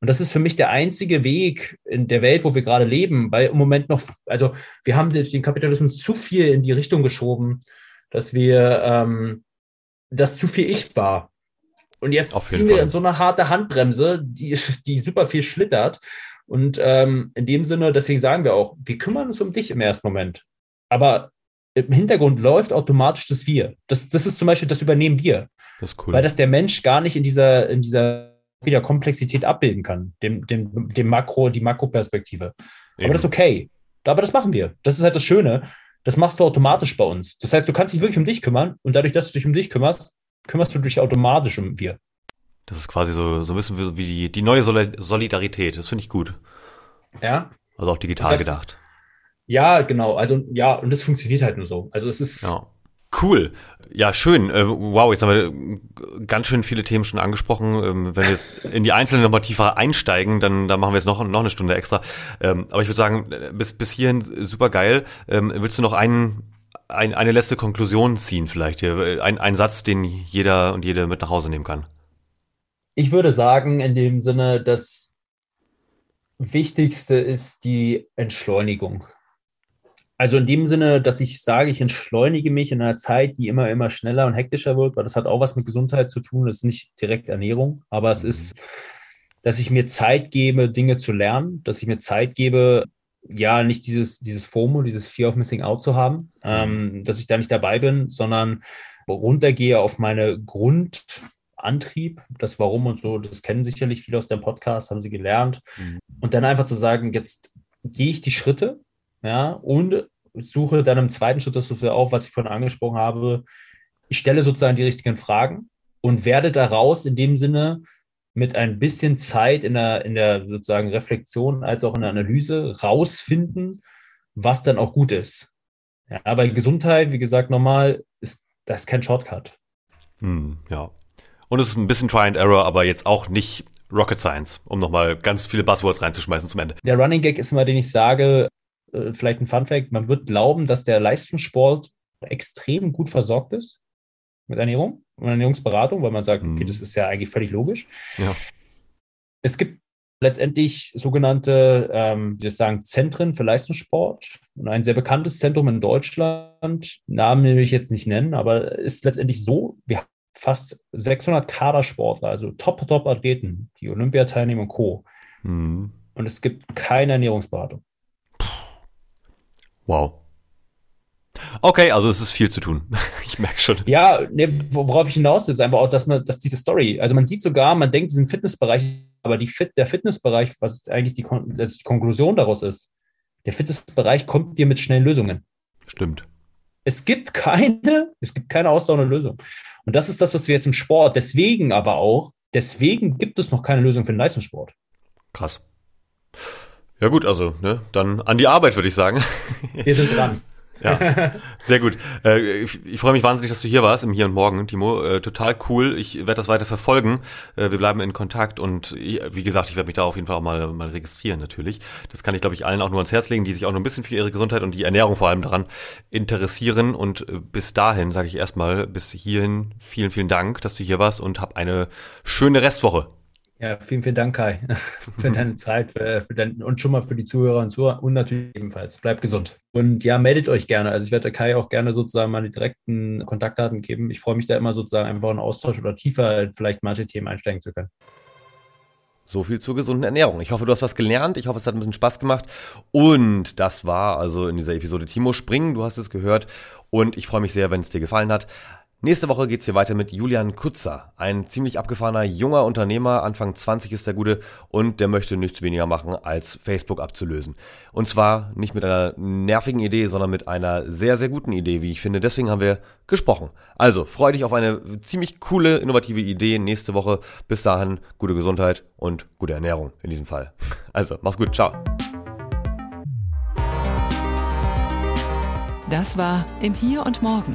Und das ist für mich der einzige Weg in der Welt, wo wir gerade leben, weil im Moment noch, also wir haben den Kapitalismus zu viel in die Richtung geschoben, dass wir, ähm, das zu viel Ich war. Und jetzt ziehen wir in so eine harte Handbremse, die, die super viel schlittert. Und ähm, in dem Sinne, deswegen sagen wir auch, wir kümmern uns um dich im ersten Moment. Aber im Hintergrund läuft automatisch das Wir. Das, das ist zum Beispiel, das übernehmen wir. Das ist cool. Weil das der Mensch gar nicht in dieser, in dieser wieder Komplexität abbilden kann, dem, dem, dem Makro, die Makroperspektive. Aber das ist okay. Aber das machen wir. Das ist halt das Schöne. Das machst du automatisch bei uns. Das heißt, du kannst dich wirklich um dich kümmern und dadurch, dass du dich um dich kümmerst, kümmerst du dich automatisch um wir. Das ist quasi so, so ein bisschen wie die, die neue Solidarität. Das finde ich gut. Ja. Also auch digital das, gedacht. Ja, genau. Also ja, und das funktioniert halt nur so. Also es ist. Ja. Cool. Ja, schön. Äh, wow, jetzt haben wir ganz schön viele Themen schon angesprochen. Ähm, wenn wir jetzt in die einzelnen nochmal tiefer einsteigen, dann, dann machen wir jetzt noch, noch eine Stunde extra. Ähm, aber ich würde sagen, bis, bis hierhin super geil. Ähm, willst du noch einen ein, eine letzte Konklusion ziehen vielleicht? Ein, ein Satz, den jeder und jede mit nach Hause nehmen kann. Ich würde sagen, in dem Sinne, das Wichtigste ist die Entschleunigung. Also in dem Sinne, dass ich sage, ich entschleunige mich in einer Zeit, die immer, immer schneller und hektischer wird, weil das hat auch was mit Gesundheit zu tun. Das ist nicht direkt Ernährung, aber es mhm. ist, dass ich mir Zeit gebe, Dinge zu lernen, dass ich mir Zeit gebe, ja, nicht dieses, dieses FOMO, dieses Fear of Missing Out zu haben, mhm. ähm, dass ich da nicht dabei bin, sondern runtergehe auf meine Grundantrieb, das Warum und so, das kennen sicherlich viele aus dem Podcast, haben sie gelernt. Mhm. Und dann einfach zu sagen, jetzt gehe ich die Schritte, ja, und suche dann im zweiten Schritt, das ist ja auch, was ich vorhin angesprochen habe, ich stelle sozusagen die richtigen Fragen und werde daraus in dem Sinne mit ein bisschen Zeit in der, in der sozusagen Reflexion als auch in der Analyse rausfinden, was dann auch gut ist. Ja, aber Gesundheit, wie gesagt, nochmal, ist, das ist kein Shortcut. Hm, ja. Und es ist ein bisschen Try and Error, aber jetzt auch nicht Rocket Science, um nochmal ganz viele Buzzwords reinzuschmeißen zum Ende. Der Running Gag ist immer, den ich sage, äh, vielleicht ein Fun Fact, man wird glauben, dass der Leistungssport extrem gut versorgt ist. mit Ernährung und Ernährungsberatung, weil man sagt, okay, mhm. das ist ja eigentlich völlig logisch. Ja. Es gibt letztendlich sogenannte, ähm, wie sagen, Zentren für Leistungssport. Und ein sehr bekanntes Zentrum in Deutschland, Namen will ich jetzt nicht nennen, aber ist letztendlich so, wir haben fast 600 Kadersportler, also Top-Top-Athleten, die Olympiateilnehmer und Co. Mhm. Und es gibt keine Ernährungsberatung. Wow. Okay, also es ist viel zu tun. ich merke schon. Ja, ne, worauf ich hinaus will, ist einfach auch, dass man, dass diese Story, also man sieht sogar, man denkt diesen Fitnessbereich, aber die Fit, der Fitnessbereich, was eigentlich die, die Konklusion daraus ist, der Fitnessbereich kommt dir mit schnellen Lösungen. Stimmt. Es gibt keine, es gibt keine ausdauernde Lösung. Und das ist das, was wir jetzt im Sport, deswegen aber auch, deswegen gibt es noch keine Lösung für den Leistungssport. Krass. Ja gut, also ne, dann an die Arbeit, würde ich sagen. Wir sind dran. Ja, sehr gut. Äh, ich, ich freue mich wahnsinnig, dass du hier warst im Hier und Morgen, Timo. Äh, total cool. Ich werde das weiter verfolgen. Äh, wir bleiben in Kontakt und wie gesagt, ich werde mich da auf jeden Fall auch mal, mal registrieren natürlich. Das kann ich, glaube ich, allen auch nur ans Herz legen, die sich auch nur ein bisschen für ihre Gesundheit und die Ernährung vor allem daran interessieren. Und bis dahin sage ich erstmal bis hierhin vielen, vielen Dank, dass du hier warst und hab eine schöne Restwoche. Ja, vielen, vielen Dank, Kai, für deine Zeit für, für dein, und schon mal für die Zuhörer und Zuhörer und natürlich ebenfalls. Bleibt gesund. Und ja, meldet euch gerne. Also ich werde Kai auch gerne sozusagen mal die direkten Kontaktdaten geben. Ich freue mich da immer sozusagen einfach einen Austausch oder tiefer vielleicht manche Themen einsteigen zu können. So viel zur gesunden Ernährung. Ich hoffe, du hast was gelernt. Ich hoffe, es hat ein bisschen Spaß gemacht. Und das war also in dieser Episode Timo Springen. Du hast es gehört. Und ich freue mich sehr, wenn es dir gefallen hat. Nächste Woche geht's hier weiter mit Julian Kutzer, ein ziemlich abgefahrener junger Unternehmer, Anfang 20 ist der Gute und der möchte nichts weniger machen, als Facebook abzulösen. Und zwar nicht mit einer nervigen Idee, sondern mit einer sehr, sehr guten Idee, wie ich finde. Deswegen haben wir gesprochen. Also, freu dich auf eine ziemlich coole, innovative Idee nächste Woche. Bis dahin, gute Gesundheit und gute Ernährung in diesem Fall. Also, mach's gut, ciao. Das war im Hier und Morgen